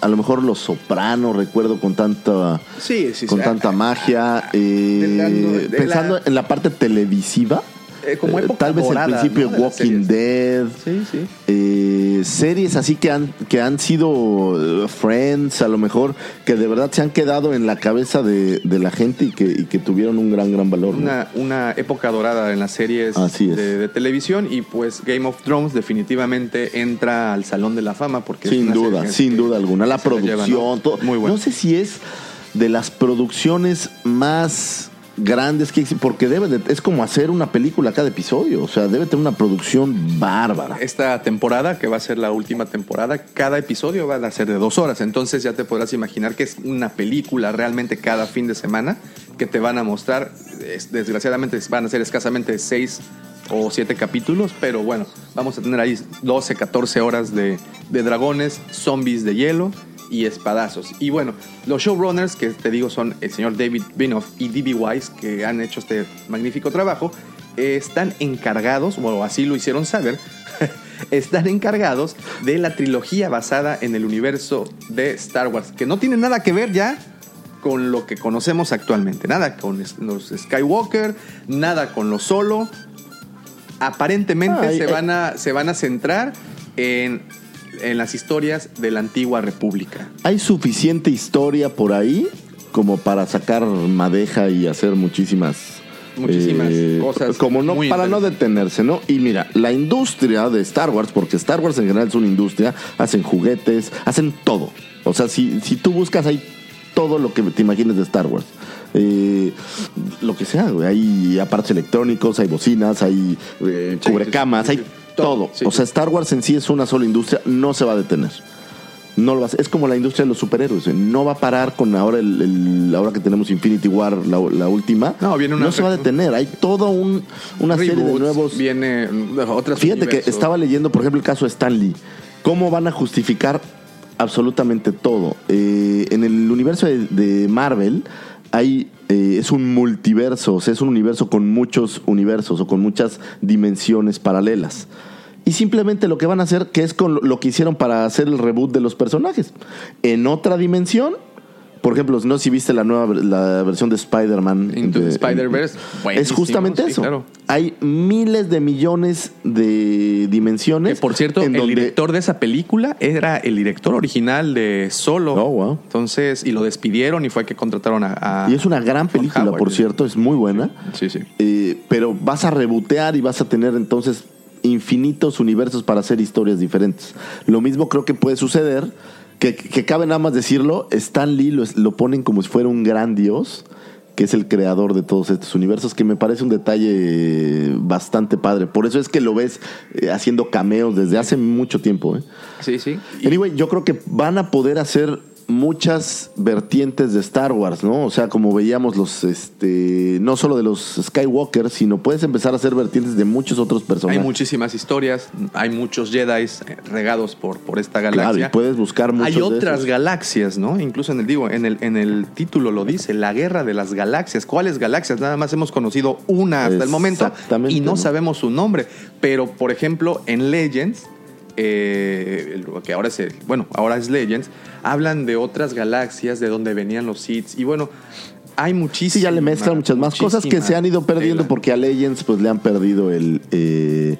a lo mejor Los Sopranos, recuerdo con tanta, Sí, sí, con sí. tanta magia, eh, la- pensando la- en la parte televisiva, Eh, como eh, época tal vez el principio ¿no? de Walking. Dead, Sí, sí. eh, series así que han, que han sido Friends, a lo mejor, que de verdad se han quedado en la cabeza de, de la gente y que, y que tuvieron un gran, gran valor. ¿no? Una, una época dorada en las series Así es. de, de televisión y pues Game of Thrones definitivamente entra al Salón de la Fama porque es Sin una duda, serie sin duda alguna. La lleva, producción, ¿no? todo. Muy bueno. No sé si es de las producciones más grandes existen, porque debe de, es como hacer una película cada episodio, o sea, debe tener una producción bárbara. Esta temporada, que va a ser la última temporada, cada episodio va a ser de dos horas. Entonces ya te podrás imaginar que es una película realmente cada fin de semana que te van a mostrar. Es- Desgraciadamente van a ser escasamente seis o siete capítulos, pero bueno, vamos a tener ahí 12, 14 horas de, de dragones, zombies de hielo y espadazos. Y bueno, los showrunners, que te digo son el señor David Benioff y D.B. Weiss, que han hecho este magnífico trabajo, eh, están encargados, o así lo hicieron saber, están encargados de la trilogía basada en el universo de Star Wars, que no tiene nada que ver ya con lo que conocemos actualmente. Nada con los Skywalker, nada con los solo. Aparentemente Ay, se, eh. van a, se van a centrar en, en las historias de la antigua república. Hay suficiente historia por ahí como para sacar madeja y hacer muchísimas eh, Muchísimas cosas como no para no detenerse no y mira la industria de Star Wars porque Star Wars en general es una industria hacen juguetes hacen todo. O sea si, si tú buscas hay todo lo que te imagines de Star Wars. Eh, lo que sea güey. hay aparatos electrónicos hay bocinas hay eh, cubrecamas hay Todo. Sí. O sea, Star Wars en sí es una sola industria, no se va a detener. No lo va a hacer. Es como la industria de los superhéroes. No va a parar con ahora el, el- ahora que tenemos Infinity War, la, la última. No, viene una- se va a detener. Hay toda un, una serie de nuevos. Viene otras Fíjate que estaba leyendo, por ejemplo, el caso de Stan Lee. ¿Cómo van a justificar absolutamente todo? Eh, en el universo de, de Marvel hay eh, es un multiverso, o sea, es un universo con muchos universos o con muchas dimensiones paralelas. Y simplemente lo que van a hacer, que es lo que hicieron para hacer el reboot de los personajes. En otra dimensión, por ejemplo, no si viste la nueva la versión de Spider-Man. Into the de- Spider-Verse, Es justamente sí, eso. claro. Hay miles de millones de dimensiones. Que por cierto, el donde- director de esa película era el director original de Solo. Oh, wow. Entonces, y lo despidieron y fue que contrataron a. a- Y es una gran película, Howard. por cierto, es muy buena. Sí, sí. Eh, pero vas a rebotear y vas a tener entonces infinitos universos para hacer historias diferentes. Lo mismo creo que puede suceder, que, que cabe nada más decirlo, Stan Lee lo, lo ponen como si fuera un gran dios, que es el creador de todos estos universos, que me parece un detalle bastante padre. Por eso es que lo ves eh, haciendo cameos desde hace mucho tiempo. ¿eh? Sí, sí. Y- Anyway, yo creo que van a poder hacer muchas vertientes de Star Wars, ¿no? O sea, como veíamos los, este, no solo de los Skywalker, sino puedes empezar a hacer vertientes de muchos otros hay personajes. muchísimas historias, hay muchos Jedi regados por, por esta Claro, galaxia. y puedes buscar muchos Hay otras galaxias, ¿no? Incluso en el digo, en el, en el título lo dice, la guerra de las galaxias. ¿Cuáles galaxias? Nada más hemos conocido una hasta el momento y no, ¿no? sabemos su nombre. Pero, por ejemplo, en Legends, eh, que ahora es el- bueno, ahora es Legends, hablan de otras galaxias, de donde venían los Sith. Y bueno, hay muchísimas. Sí, ya le mezclan muchas más cosas que se han ido perdiendo porque a Legends pues le han perdido el... eh,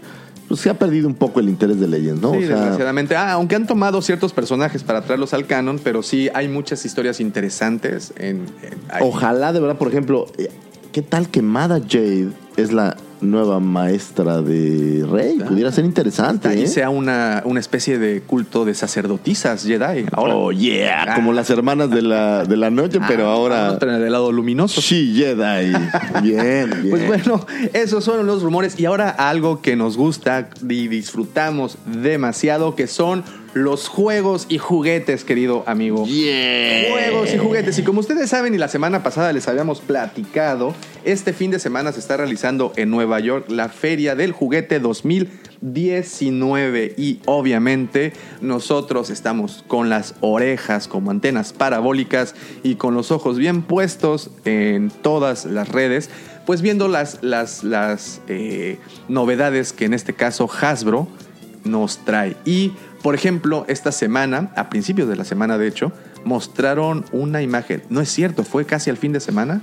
pues se ha perdido un poco el interés de Legends, ¿no? Sí, O sea, desgraciadamente. Ah, aunque han tomado ciertos personajes para traerlos al canon, pero sí hay muchas historias interesantes en, en- ahí. Ojalá de verdad, por ejemplo, eh, ¿qué tal que Mada Jade es la nueva maestra de Rey? Pudiera ser interesante. Ahí ¿eh? sea una, una especie de culto de sacerdotisas Jedi. Ahora. Oh, yeah. Ah. Como las hermanas de la, de la noche, pero Ah, ahora. otra del lado luminoso. She Jedi. Bien, bien. Pues bueno, esos son los rumores. Y ahora algo que nos gusta y disfrutamos demasiado, que son los juegos y juguetes, querido amigo. Yeah. Juegos y juguetes. Y como ustedes saben, y la semana pasada les habíamos platicado, este fin de semana se está realizando en Nueva York la Feria del Juguete 2019. Y obviamente nosotros estamos con las orejas como antenas parabólicas y con los ojos bien puestos en todas las redes. Pues viendo las, las, las eh, novedades que en este caso Hasbro nos trae. Y, por ejemplo, esta semana, a principios de la semana de hecho, mostraron una imagen, no es cierto, fue casi al fin de semana,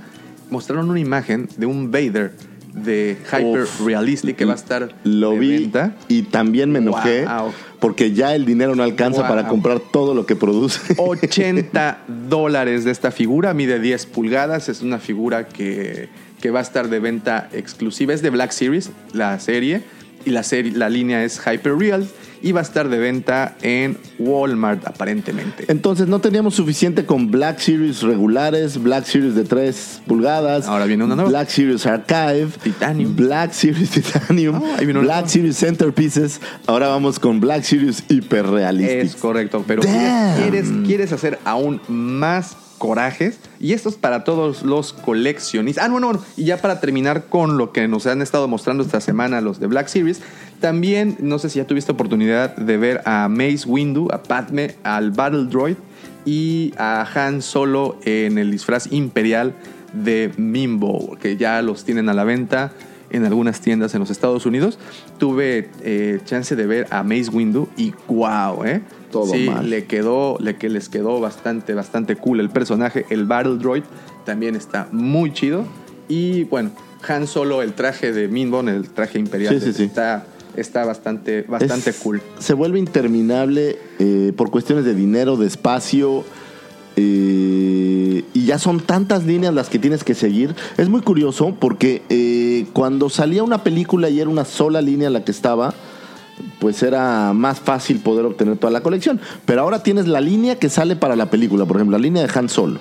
mostraron una imagen de un Vader de Hyper Uf. Realistic que va a estar Lo de vi venta. y también me enojé Wow. porque ya el dinero no alcanza Wow. para comprar todo lo que produce. 80 dólares de esta figura, mide 10 pulgadas, es una figura que, que va a estar de venta exclusiva, es de Black Series, la serie, y la, serie, la línea es Hyper Real, y va a estar de venta en Walmart aparentemente. Entonces no teníamos suficiente con Black Series regulares, Black Series de 3 pulgadas. Ahora viene una nueva. Black Series Archive. Titanium. Black Series Titanium. Ahí viene una Black nueva. Series Centerpieces. Ahora vamos con Black Series Hyper Es correcto, pero quieres, quieres hacer aún más corajes y esto es para todos los coleccionistas. Ah, no, no, no. Y ya para terminar con lo que nos han estado mostrando esta semana los de Black Series, también no sé si ya tuviste oportunidad de ver a Mace Windu, a Padme, al Battle Droid y a Han Solo en el disfraz imperial de Mimbo, que ya los tienen a la venta en algunas tiendas en los Estados Unidos. Tuve eh, chance de ver a Mace Windu y wow, ¿eh? Todo sí, mal. le quedó, le que les quedó bastante, bastante cool el personaje. El Battle Droid también está muy chido. Y bueno, Han Solo, el traje de Minbon, el traje imperial, Sí, sí, sí. está, está bastante, bastante Es- cool. Se vuelve interminable eh, por cuestiones de dinero, de espacio. eh, y ya son tantas líneas las que tienes que seguir. Es muy curioso porque eh, cuando salía una película y era una sola línea la que estaba, pues era más fácil poder obtener toda la colección. Pero ahora tienes la línea que sale para la película, por ejemplo, la línea de Han Solo.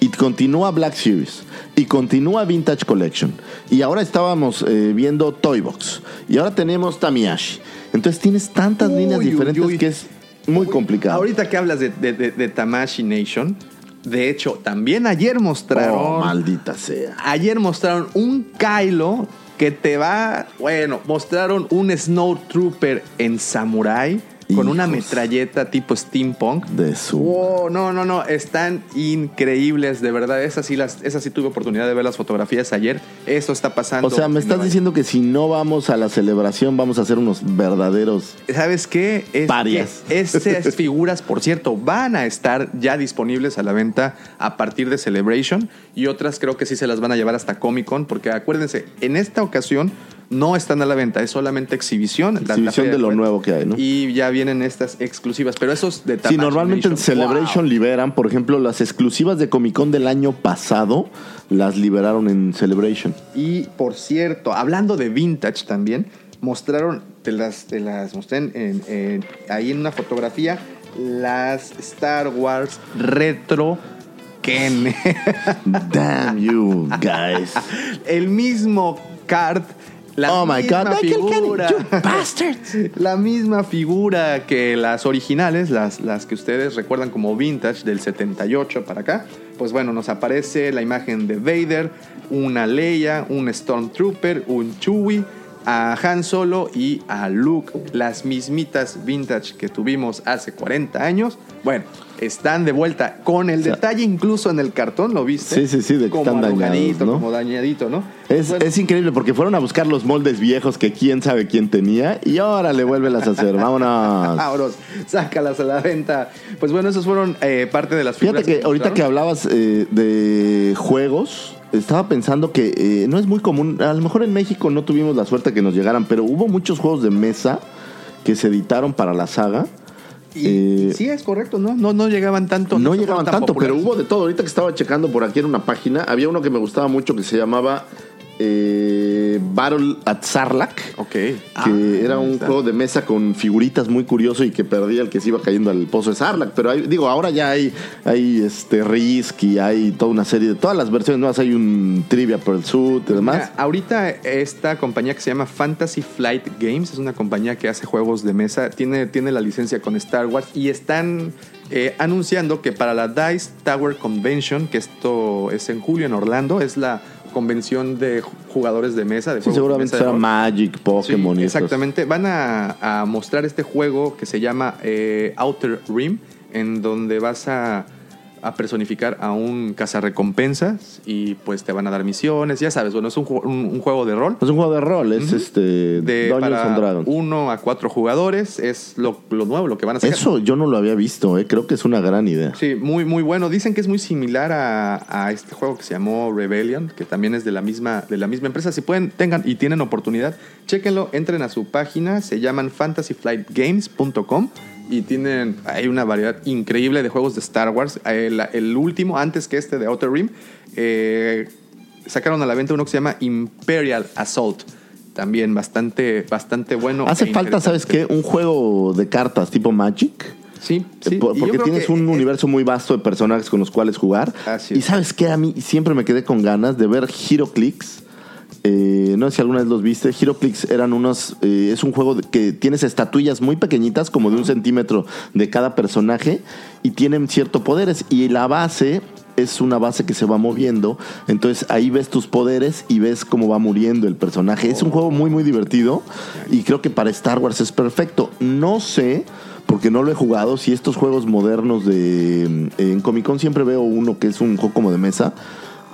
Y continúa Black Series. Y continúa Vintage Collection. Y ahora estábamos eh, viendo Toy Box. Y ahora tenemos Tamiyashi. Entonces tienes tantas Uy, líneas diferentes uy. que es muy complicado. Ahorita que hablas de, de, de- de Tamashii Nation, de hecho, también ayer mostraron. Oh, maldita sea. Ayer mostraron un Kylo que te va. Bueno, mostraron un Snowtrooper en Samurai con una metralleta tipo steampunk. De su. Wow, no, no, no, están increíbles, de verdad. Esas sí, las, esas sí tuve oportunidad de ver las fotografías ayer. Eso está pasando. O sea, me estás diciendo que si no vamos a la celebración, vamos a hacer unos verdaderos. ¿Sabes qué? Es Parias. que Estas figuras, por cierto, van a estar ya disponibles a la venta a partir de Celebration y otras creo que sí se las van a llevar hasta Comic Con porque acuérdense, en esta ocasión no están a la venta, es solamente exhibición. la Exhibición de lo nuevo que hay, ¿no? Y ya vienen estas exclusivas, pero esos de Sí, normalmente en Celebration wow. liberan, por ejemplo, las exclusivas de Comic Con del año pasado, las liberaron en Celebration. Y por cierto, hablando de vintage también, mostraron, te las, te las mostré en- en- en- ahí en una fotografía, las Star Wars Retro Ken. Damn you, guys. El mismo card. La Oh my God, Michael figura. You bastards. La misma figura que las originales, las, las que ustedes recuerdan como vintage del 78 para acá. Pues bueno, nos aparece la imagen de Vader, una Leia, un Stormtrooper, un Chewie, a Han Solo y a Luke. Las mismitas vintage que tuvimos hace 40 años. Bueno, están de vuelta con el sea, detalle incluso en el cartón, ¿lo viste? Sí, sí, sí, de que como están dañados, ¿no? como dañadito, ¿no? Es, Bueno, es increíble porque fueron a buscar los moldes viejos que quién sabe quién tenía y ahora le vuelven a hacer. Vámonos. Vámonos, sácalas a la venta. Pues bueno, esos fueron eh, parte de las figuras. Fíjate que ahorita que hablabas eh, de juegos, estaba pensando que eh, no es muy común. A lo mejor en México no tuvimos la suerte que nos llegaran, pero hubo muchos juegos de mesa que se editaron para la saga. Y, Eh, sí, es correcto, ¿no? No, no llegaban tanto. no llegaban tan tanto, pero hubo de todo. Ahorita que estaba checando por aquí en una página, había uno que me gustaba mucho que se llamaba eh, Battle at Sarlacc. Ok. que Ah, era un está. juego de mesa con figuritas muy curioso y que perdía el que se iba cayendo al pozo de Sarlacc. Pero hay- digo, ahora ya hay, hay este Risk y hay toda una serie de todas las versiones nuevas. Hay un Trivia Pursuit y demás. Mira, ahorita esta compañía que se llama Fantasy Flight Games es una compañía que hace juegos de mesa, tiene, tiene la licencia con Star Wars y están eh, anunciando que para la Dice Tower Convention, que esto es en julio en Orlando, es la convención de jugadores de mesa. De Sí, juegos de seguramente mesa será. Magic, Pokémon Sí, y estos. exactamente. Van a, a mostrar este juego que se llama eh, Outer Rim, en donde vas a, a personificar a un cazarrecompensas y pues te van a dar misiones, ya sabes, bueno, es un, un- un juego de rol. Es un juego de rol, es este De Dungeons para and Dragons. uno a cuatro jugadores, es lo, lo nuevo, lo que van a hacer. Eso yo no lo había visto, eh. creo que es una gran idea. Sí, muy, muy bueno. Dicen que es muy similar a, a este juego que se llamó Rebellion, que también es de la misma, de la misma empresa. Si pueden, tengan y tienen oportunidad, chéquenlo, entren a su página, se llaman fantasyflightgames.com y tienen, hay una variedad increíble de juegos de Star Wars. El, el último, antes que este de Outer Rim, eh, sacaron a la venta uno que se llama Imperial Assault. También bastante, bastante bueno. Hace e falta, ¿sabes qué? Un juego de cartas tipo Magic. Sí, sí. Eh, Y yo porque tienes un universo muy vasto de personajes con los cuales jugar. Así y es. sabes qué, a mí siempre me quedé con ganas de ver HeroClix. Eh, no sé si alguna vez los viste. HeroClix eran unos. eh, es un juego que tienes estatuillas muy pequeñitas, como de un centímetro de cada personaje, y tienen ciertos poderes. Y la base es una base que se va moviendo. Entonces ahí ves tus poderes y ves cómo va muriendo el personaje. Es un juego muy, muy divertido. Y creo que para Star Wars es perfecto. No sé porque no lo he jugado. Si estos juegos modernos de. En Comic Con siempre veo uno que es un juego como de mesa,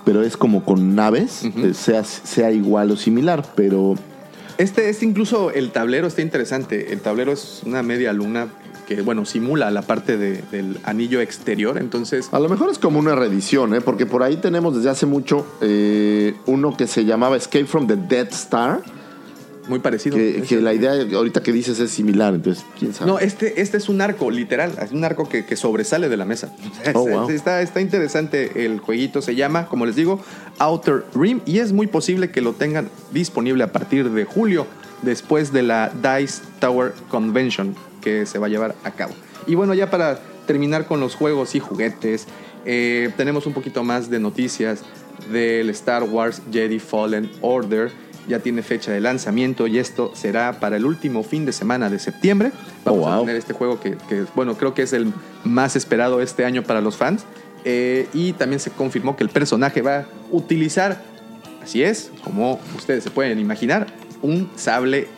pero es como con naves, eh, sea, sea igual o similar, pero. Este, este incluso el tablero está interesante. El tablero es una media luna que, bueno, simula la parte de- del anillo exterior. Entonces, A lo mejor es como una reedición, ¿eh? porque por ahí tenemos desde hace mucho eh, uno que se llamaba Escape from the Death Star, muy parecido. que, que la idea ahorita que dices es similar, entonces, quién sabe. No, este, este es un arco, literal. Es un arco que, que sobresale de la mesa. Oh, wow. está, está interesante el jueguito. Se llama, como les digo, Outer Rim. Y es muy posible que lo tengan disponible a partir de julio, después de la Dice Tower Convention que se va a llevar a cabo. Y bueno, ya para terminar con los juegos y juguetes, eh, tenemos un poquito más de noticias del Star Wars Jedi Fallen Order. Ya tiene fecha de lanzamiento y esto será para el último fin de semana de septiembre. Vamos Oh, a tener este juego que, que, bueno, creo que es el más esperado este año para los fans. Eh, y también se confirmó que el personaje va a utilizar, así es, como ustedes se pueden imaginar, un sable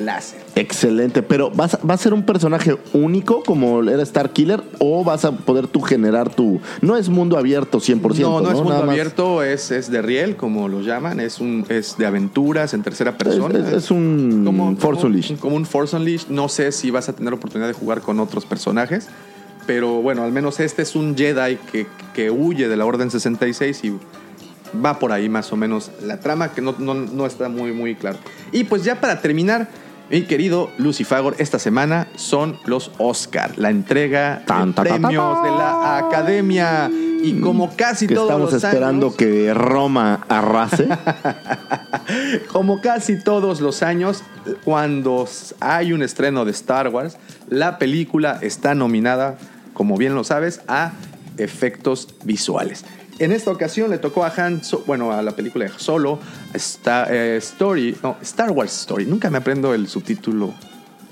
láser. Excelente, pero ¿vas a- ¿va a ser un personaje único como era Star Killer o vas a poder tú generar tu... No es mundo abierto 100%, no, no, es mundo Nada abierto, es, es de riel, como lo llaman, es, un, es de aventuras en tercera persona. Es, es- es un como, Force como- Unleashed. Como un Force Unleashed. No sé si vas a tener oportunidad de jugar con otros personajes. Pero bueno, al menos este es un Jedi que, que huye de la Orden 66 y va por ahí más o menos la trama que no, no, no está muy, muy claro. Y pues ya para terminar, mi querido Lucifagor, esta semana son los Oscar, la entrega Tan, de premios de la Academia. Y como casi que todos estamos los esperando años, que Roma arrase. Como casi todos los años, cuando hay un estreno de Star Wars, la película está nominada, como bien lo sabes, a efectos visuales. En esta ocasión le tocó a Han, So- bueno, a la película de Solo, Star, eh, Story, no, Star Wars Story. Nunca me aprendo el subtítulo.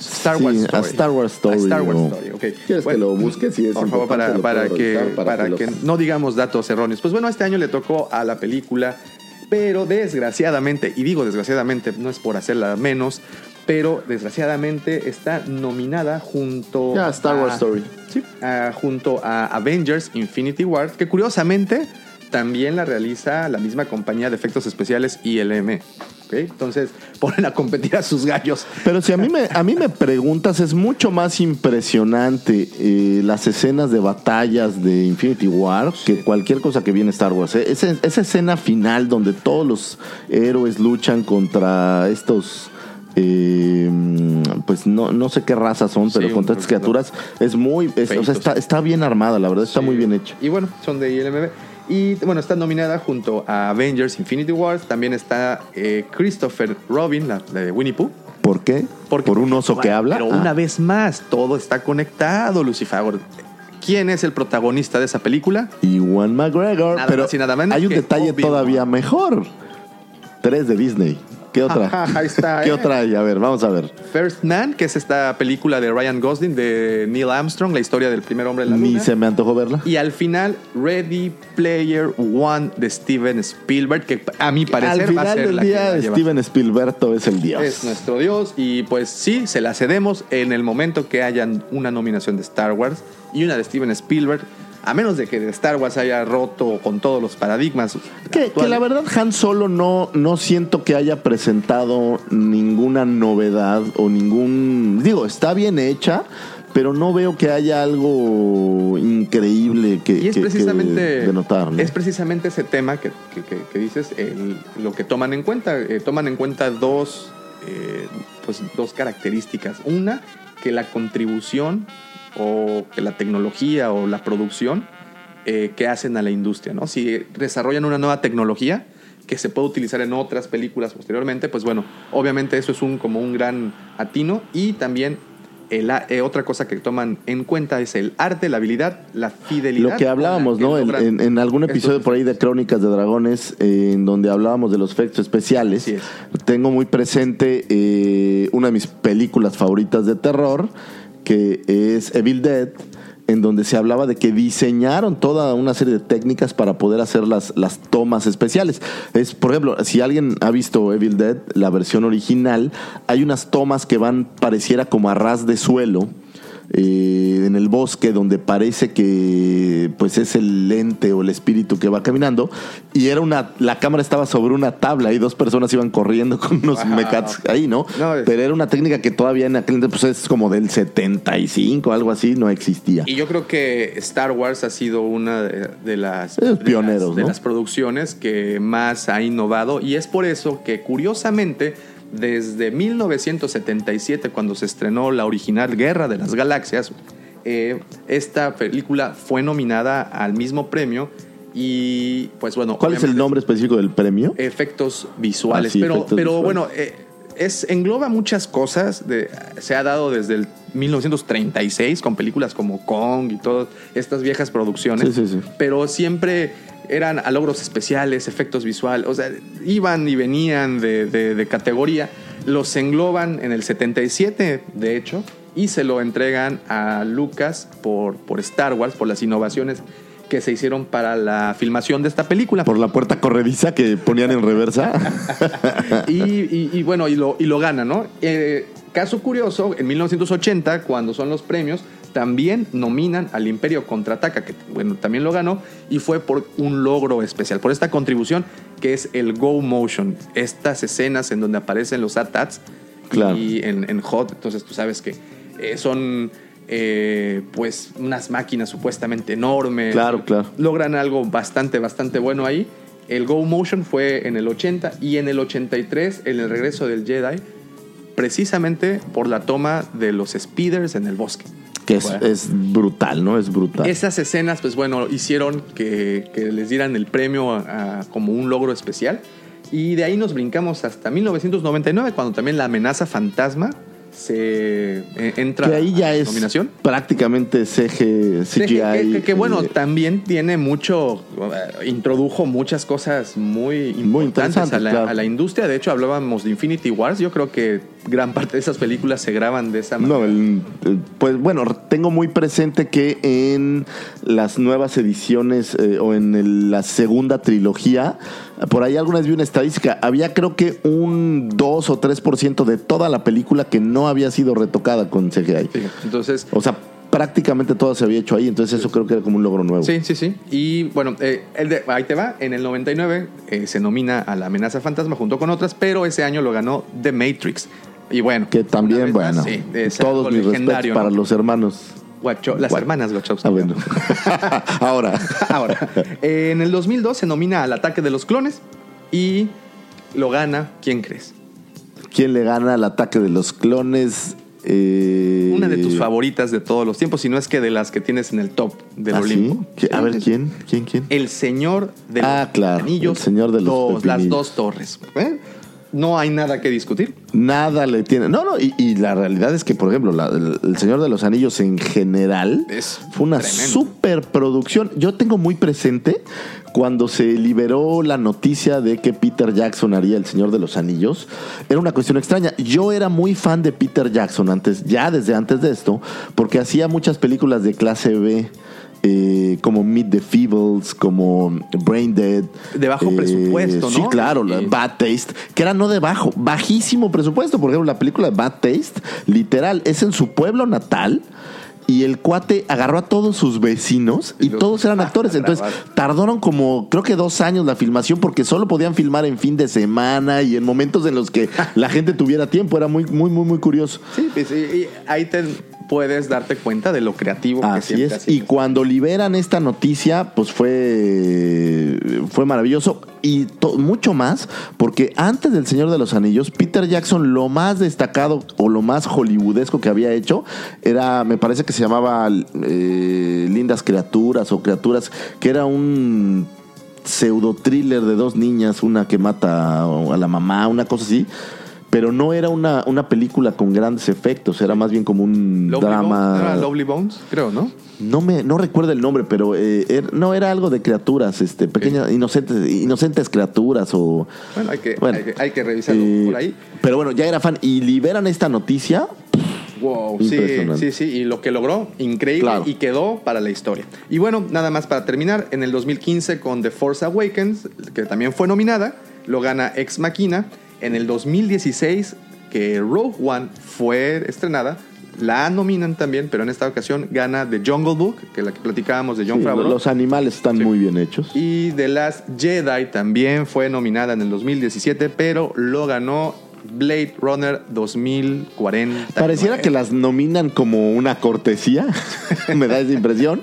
Star Sí, Wars a Story. Star Wars Story, A Star Wars Story, ok. ¿Quieres que lo busque? Sí, es Por favor, para, que, revisar para para que que los- no digamos datos erróneos. Pues bueno, este año le tocó a la película, pero desgraciadamente, y digo desgraciadamente, no es por hacerla menos, pero desgraciadamente está nominada junto Ya, Star Wars a- Story. Sí, a- junto a Avengers Infinity War, que curiosamente también la realiza la misma compañía de efectos especiales ILM. ¿ok? Entonces ponen a competir a sus gallos. Pero si a mí me, a mí me preguntas, es mucho más impresionante eh, las escenas de batallas de Infinity War que cualquier cosa que viene Star Wars. Esa, esa escena final donde todos los héroes luchan contra estos... eh, pues no, no sé qué razas son, pero Sí, un- estas criaturas es muy, es- o sea, Feitos. está, está bien armada, la verdad, está Sí. muy bien hecha. Y bueno, son de ILMB. Y bueno, está nominada junto a Avengers Infinity War. También está eh, Christopher Robin, la de Winnie Pooh. ¿Por qué? Porque- ¿Por un oso que habla? Pero Ah. una vez más, todo está conectado, Lucifagor. ¿Quién es el protagonista de esa película? Iwan McGregor. Nada pero más y nada menos hay un detalle todavía mejor. Tres de Disney. ¿Qué otra? Ahí está, ¿Qué eh. otra hay? A ver, vamos a ver. First Man, que es esta película de Ryan Gosling, de Neil Armstrong, la historia del primer hombre en la Ni luna. se me antojó verla. Y al final, Ready Player One de Steven Spielberg, que a mi parecer Al va a final ser del la día. Steven Spielberto es el dios. Es nuestro Dios y pues sí, se la cedemos en el momento que hayan una nominación de Star Wars y una de Steven Spielberg, a menos de que Star Wars haya roto con todos los paradigmas. Que, la verdad Han Solo no, no siento que haya presentado ninguna novedad o ningún... Digo, está bien hecha, pero no veo que haya algo increíble que, Y es que- precisamente, que denotar. ¿no? es precisamente ese tema que, que- que- que dices, el- lo que toman en cuenta. Eh, toman en cuenta dos, eh, pues, dos características. Una, que la contribución o la tecnología o la producción eh, que hacen a la industria. ¿no? Si desarrollan una nueva tecnología que se puede utilizar en otras películas posteriormente, pues bueno, obviamente eso es un, como un gran atino y también el eh, otra cosa que toman en cuenta es el arte, la habilidad, la fidelidad. Lo que hablábamos, ¿no? En, logran en- en algún episodio por ahí de Crónicas de Dragones, eh, en donde hablábamos de los efectos especiales, es. tengo muy presente eh, una de mis películas favoritas de terror, que es Evil Dead, en donde se hablaba de que diseñaron toda una serie de técnicas para poder hacer las, las tomas especiales. Es, por ejemplo, si alguien ha visto Evil Dead, la versión original, hay unas tomas que van pareciera como a ras de suelo eh, en el bosque donde parece que pues es el ente o el espíritu que va caminando y era una la cámara estaba sobre una tabla y dos personas iban corriendo con unos Wow. mecats ahí, ¿no? No, es- Pero era una técnica que todavía en aquel entonces pues, es como del 75, algo así, no existía. Y yo creo que Star Wars ha sido una de, de las, de pioneros, las- de las producciones que más ha innovado y es por eso que curiosamente desde 1977 cuando se estrenó la original Guerra de las Galaxias eh, esta película fue nominada al mismo premio y pues bueno ¿Cuál es el nombre específico del premio? efectos visuales Ah, sí, pero efectos pero visuales. bueno eh, es, engloba muchas cosas. De, se ha dado desde el 1936 con películas como Kong y todas estas viejas producciones. Sí, sí, sí. Pero siempre eran a logros especiales, efectos visuales. O sea, iban y venían de, de- de categoría. Los engloban en el 77, de hecho, y se lo entregan a Lucas por, por Star Wars, por las innovaciones que se hicieron para la filmación de esta película. Por la puerta corrediza que ponían en reversa. y, y- y bueno, y lo, y lo gana, ¿no? Eh, caso curioso, en 1980, cuando son los premios, también nominan al Imperio Contraataca, que bueno, también lo ganó, y fue por un logro especial, por esta contribución que es el Go Motion, estas escenas en donde aparecen los AT-ATs Claro. y en, en HOT, entonces tú sabes que eh, son eh, pues unas máquinas supuestamente enormes. Claro, claro. Logran algo bastante, bastante bueno ahí. El Go Motion fue en el 80 y en el 83, en el regreso del Jedi, precisamente por la toma de los speeders en el bosque. Que es, Bueno. es brutal, ¿no? Es brutal. Esas escenas, pues bueno, hicieron que, que les dieran el premio a- a- como un logro especial. Y de ahí nos brincamos hasta 1999, cuando también la amenaza fantasma se eh, entra que ahí ya a es nominación. prácticamente CG, CGI. que, que- que, bueno, eh, también tiene mucho, eh, introdujo muchas cosas muy Muy importantes interesantes, a, la, claro. a la industria. De hecho, hablábamos de Infinity Wars. Yo creo que gran parte de esas películas se graban de esa manera. No, el- pues bueno, tengo muy presente que en las nuevas ediciones eh, o en el- la segunda trilogía, por ahí alguna vez vi una estadística, había creo que un 2 o 3% de toda la película que no había sido retocada con CGI. Entonces, O sea, prácticamente todo se había hecho ahí, entonces eso creo que era como un logro nuevo. Sí, sí, sí. Y bueno, eh, el de- ahí te va. En el 99 eh, se nomina a la amenaza fantasma junto con otras, pero ese año lo ganó The Matrix. Y bueno, Que también, bueno, más, sí, es todos mis respetos para ¿no? los hermanos. Guacho- las hermanas Wachowski. Ah, bueno. Ahora. Ahora, en el 2002 se nomina al ataque de los clones y lo gana, ¿quién crees? ¿Quién le gana al ataque de los clones? Eh, Una de tus favoritas de todos los tiempos, si no es que de las que tienes en el top del ¿ah, sí? Olimpo. ¿Qui- A Sí, ver, sí, sí. ¿quién? ¿Quién? ¿Quién? El señor de los Ah, claro, anillos. el señor de los dos, Las dos torres. ¿eh? No hay nada que discutir. Nada le tiene. No, no, y, y la realidad es que, por ejemplo, la- el, el Señor de los Anillos en general Es fue una tremendo. superproducción. Yo tengo muy presente cuando se liberó la noticia de que Peter Jackson haría El Señor de los Anillos. Era una cuestión extraña. Yo era muy fan de Peter Jackson antes, ya desde antes de esto, porque hacía muchas películas de clase B. eh, como Meet the Feebles, como Brain Dead. De bajo presupuesto, Sí, ¿no? claro, la Y- Bad Taste, que era no de bajo, bajísimo presupuesto. Por ejemplo, la película de Bad Taste, literal, es en su pueblo natal. Y el cuate agarró a todos sus vecinos y Y los- todos eran actores. Entonces tardaron como, creo que dos años la filmación porque solo podían filmar en fin de semana y en momentos en los que la gente tuviera tiempo. Era muy, muy, muy, muy curioso. Sí, pues, y ahí te puedes darte cuenta de lo creativo que ha es. sido. Y cuando liberan esta noticia, pues fue, fue maravilloso. Y to- mucho más, porque antes del Señor de los Anillos, Peter Jackson, lo más destacado o lo más hollywoodesco que había hecho era, me parece que se llamaba eh, Lindas Criaturas o Criaturas, que era un pseudo thriller de dos niñas, una que mata a la mamá, una cosa así. Pero no era una, una película con grandes efectos, era más bien como un Lovely drama. Bones, ¿no era Lovely Bones, creo, ¿no? No me no recuerdo el nombre, pero eh, er- no era algo de criaturas, este, pequeñas, inocentes, inocentes criaturas o. Bueno, hay que, Bueno, hay que, hay que revisarlo eh, por ahí. Pero bueno, ya era fan y liberan esta noticia. Wow, sí, sí, sí. Y lo que logró, increíble, Claro. y quedó para la historia. Y bueno, nada más para terminar, en el 2015 con The Force Awakens, que también fue nominada, lo gana Ex Machina. En el 2016, que Rogue One fue estrenada, la nominan también, pero en esta ocasión gana The Jungle Book, que es la que platicábamos de John Sí, Favreau. los animales están Sí. muy bien hechos. Y The Last Jedi también fue nominada en el 2017, pero lo ganó Blade Runner 2040. Pareciera que las nominan como una cortesía, me da esa impresión.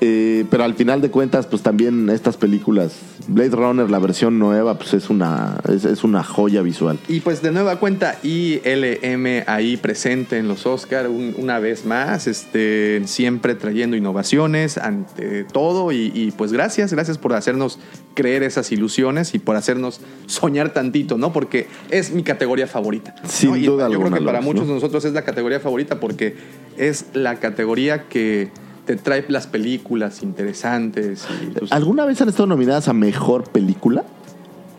Eh, pero al final de cuentas, pues también estas películas, Blade Runner, la versión nueva, pues es una, es, es una joya visual. Y pues de nueva cuenta, ILM ahí presente en los Oscar una vez más, este, siempre trayendo innovaciones ante todo. Y, y, pues gracias, gracias por hacernos creer esas ilusiones y por hacernos soñar tantito, ¿no? Porque es mi categoría favorita. Sin ¿no? Y duda Yo creo que para muchos ¿no? de nosotros es la categoría favorita porque es la categoría que te trae las películas interesantes. Y, pues, ¿Alguna vez han estado nominadas a mejor película?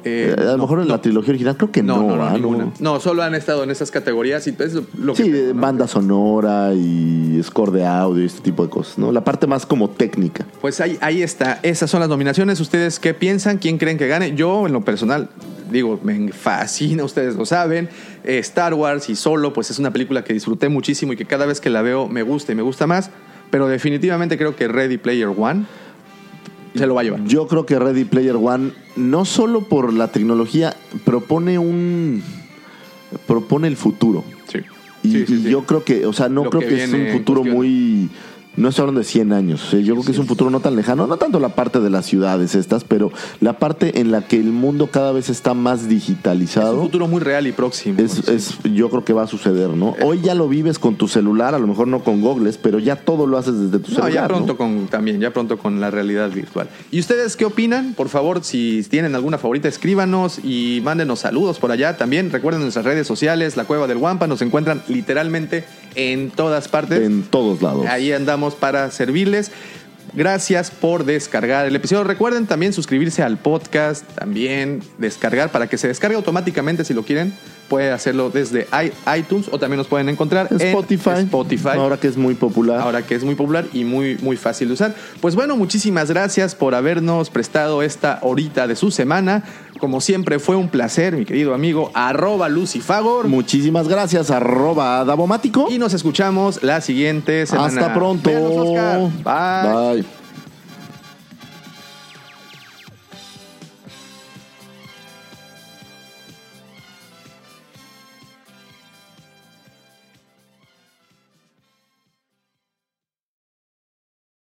eh, a lo no, mejor en no. la trilogía original, creo que no. No, no, no, ¿ah? ninguna. No, solo han estado en esas categorías y es lo, Sí, que... ¿no? banda sonora y score de audio y este tipo de cosas, ¿no? La parte más como técnica. Pues ahí, ahí está. Esas son las nominaciones. ¿Ustedes qué piensan? ¿Quién creen que gane? Yo, en lo personal, digo, me fascina, ustedes lo saben. Eh, Star Wars y Solo, pues es una película que disfruté muchísimo y que cada vez que la veo me gusta y me gusta más. Pero definitivamente creo que Ready Player One se lo va a llevar. Yo creo que Ready Player One, no solo por la tecnología, propone un. propone el futuro. Sí. Y, Sí, sí, y sí. yo creo que, o sea, no Lo creo que que, es un futuro cuestión. muy. No estoy hablando de 100 años. o sea, yo creo que es un futuro no tan lejano, no tanto la parte de las ciudades estas, pero la parte en la que el mundo cada vez está más Es un digitalizado. futuro muy real y próximo. Es, Sí. es- yo creo que va a suceder, ¿no? Hoy ya lo vives con tu celular, a lo mejor no con gogles, pero ya todo lo haces desde tu No, celular. ya pronto ¿no? con también, ya pronto con la realidad virtual. ¿Y ustedes qué opinan? Por favor, si tienen alguna favorita, escríbanos y mándenos saludos por allá. También recuerden nuestras redes sociales, la Cueva del Guampa, nos encuentran literalmente en todas partes. En todos lados. Ahí andamos para servirles. Gracias por descargar el episodio. Recuerden también suscribirse al podcast, también descargar para que se descargue automáticamente si lo quieren. Puede hacerlo desde iTunes o también nos pueden encontrar en Spotify. Spotify Ahora que es muy popular. ahora que es muy popular y muy, muy fácil de usar. Pues bueno, muchísimas gracias por habernos prestado esta horita de su semana. Como siempre, fue un placer, mi querido amigo, arroba Lucifagor. Muchísimas gracias, arroba Davomático. Y nos escuchamos la siguiente semana. Hasta pronto. Bye.